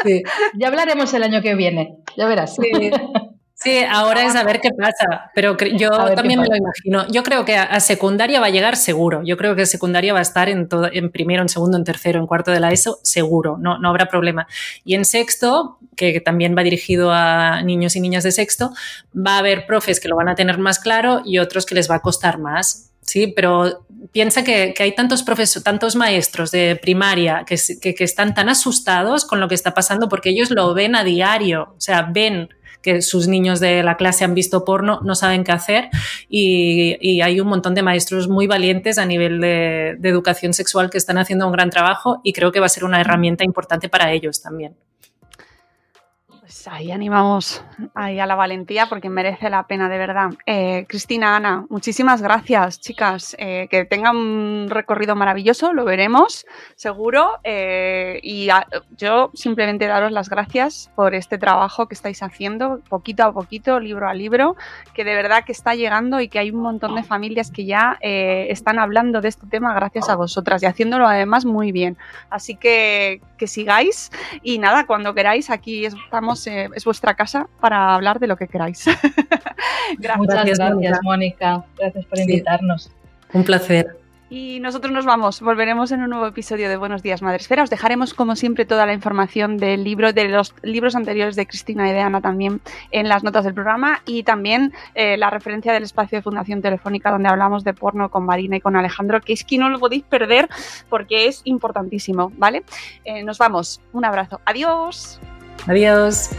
sí. Ya hablaremos el año que viene, ya verás. Sí. Sí, ahora es a ver qué pasa, pero yo también me lo imagino. Yo creo que a, secundaria va a llegar seguro. Yo creo que secundaria va a estar en, todo, en primero, en segundo, en tercero, en cuarto de la ESO, seguro, no, no habrá problema. Y en sexto, que también va dirigido a niños y niñas de sexto, va a haber profes que lo van a tener más claro y otros que les va a costar más Sí, pero piensa que, hay tantos, tantos maestros de primaria que, que, están tan asustados con lo que está pasando porque ellos lo ven a diario, o sea, ven que sus niños de la clase han visto porno, no saben qué hacer y, hay un montón de maestros muy valientes a nivel de, educación sexual que están haciendo un gran trabajo y creo que va a ser una herramienta importante para ellos también. Ahí animamos ahí a la valentía porque merece la pena, de verdad. Eh, Cristina, Ana, muchísimas gracias, chicas. Eh, que tengan un recorrido maravilloso, lo veremos, seguro. Eh, y yo simplemente daros las gracias por este trabajo que estáis haciendo, poquito a poquito, libro a libro, que de verdad que está llegando y que hay un montón de familias que ya están hablando de este tema gracias a vosotras y haciéndolo además muy bien. Así que que sigáis y nada, cuando queráis, aquí estamos eh, es vuestra casa para hablar de lo que queráis. gracias. Muchas gracias, Mónica. Gracias por invitarnos. Un placer. Y nosotros nos vamos, volveremos en un nuevo episodio de Buenos Días Madresfera. Os dejaremos, como siempre, toda la información del libro, de los libros anteriores de Cristina y de Ana también en las notas del programa y también eh, la referencia del espacio de Fundación Telefónica donde hablamos de porno con Marina y con Alejandro, que es que no lo podéis perder porque es importantísimo, ¿vale? Eh, nos vamos. Un abrazo. Adiós. Adiós.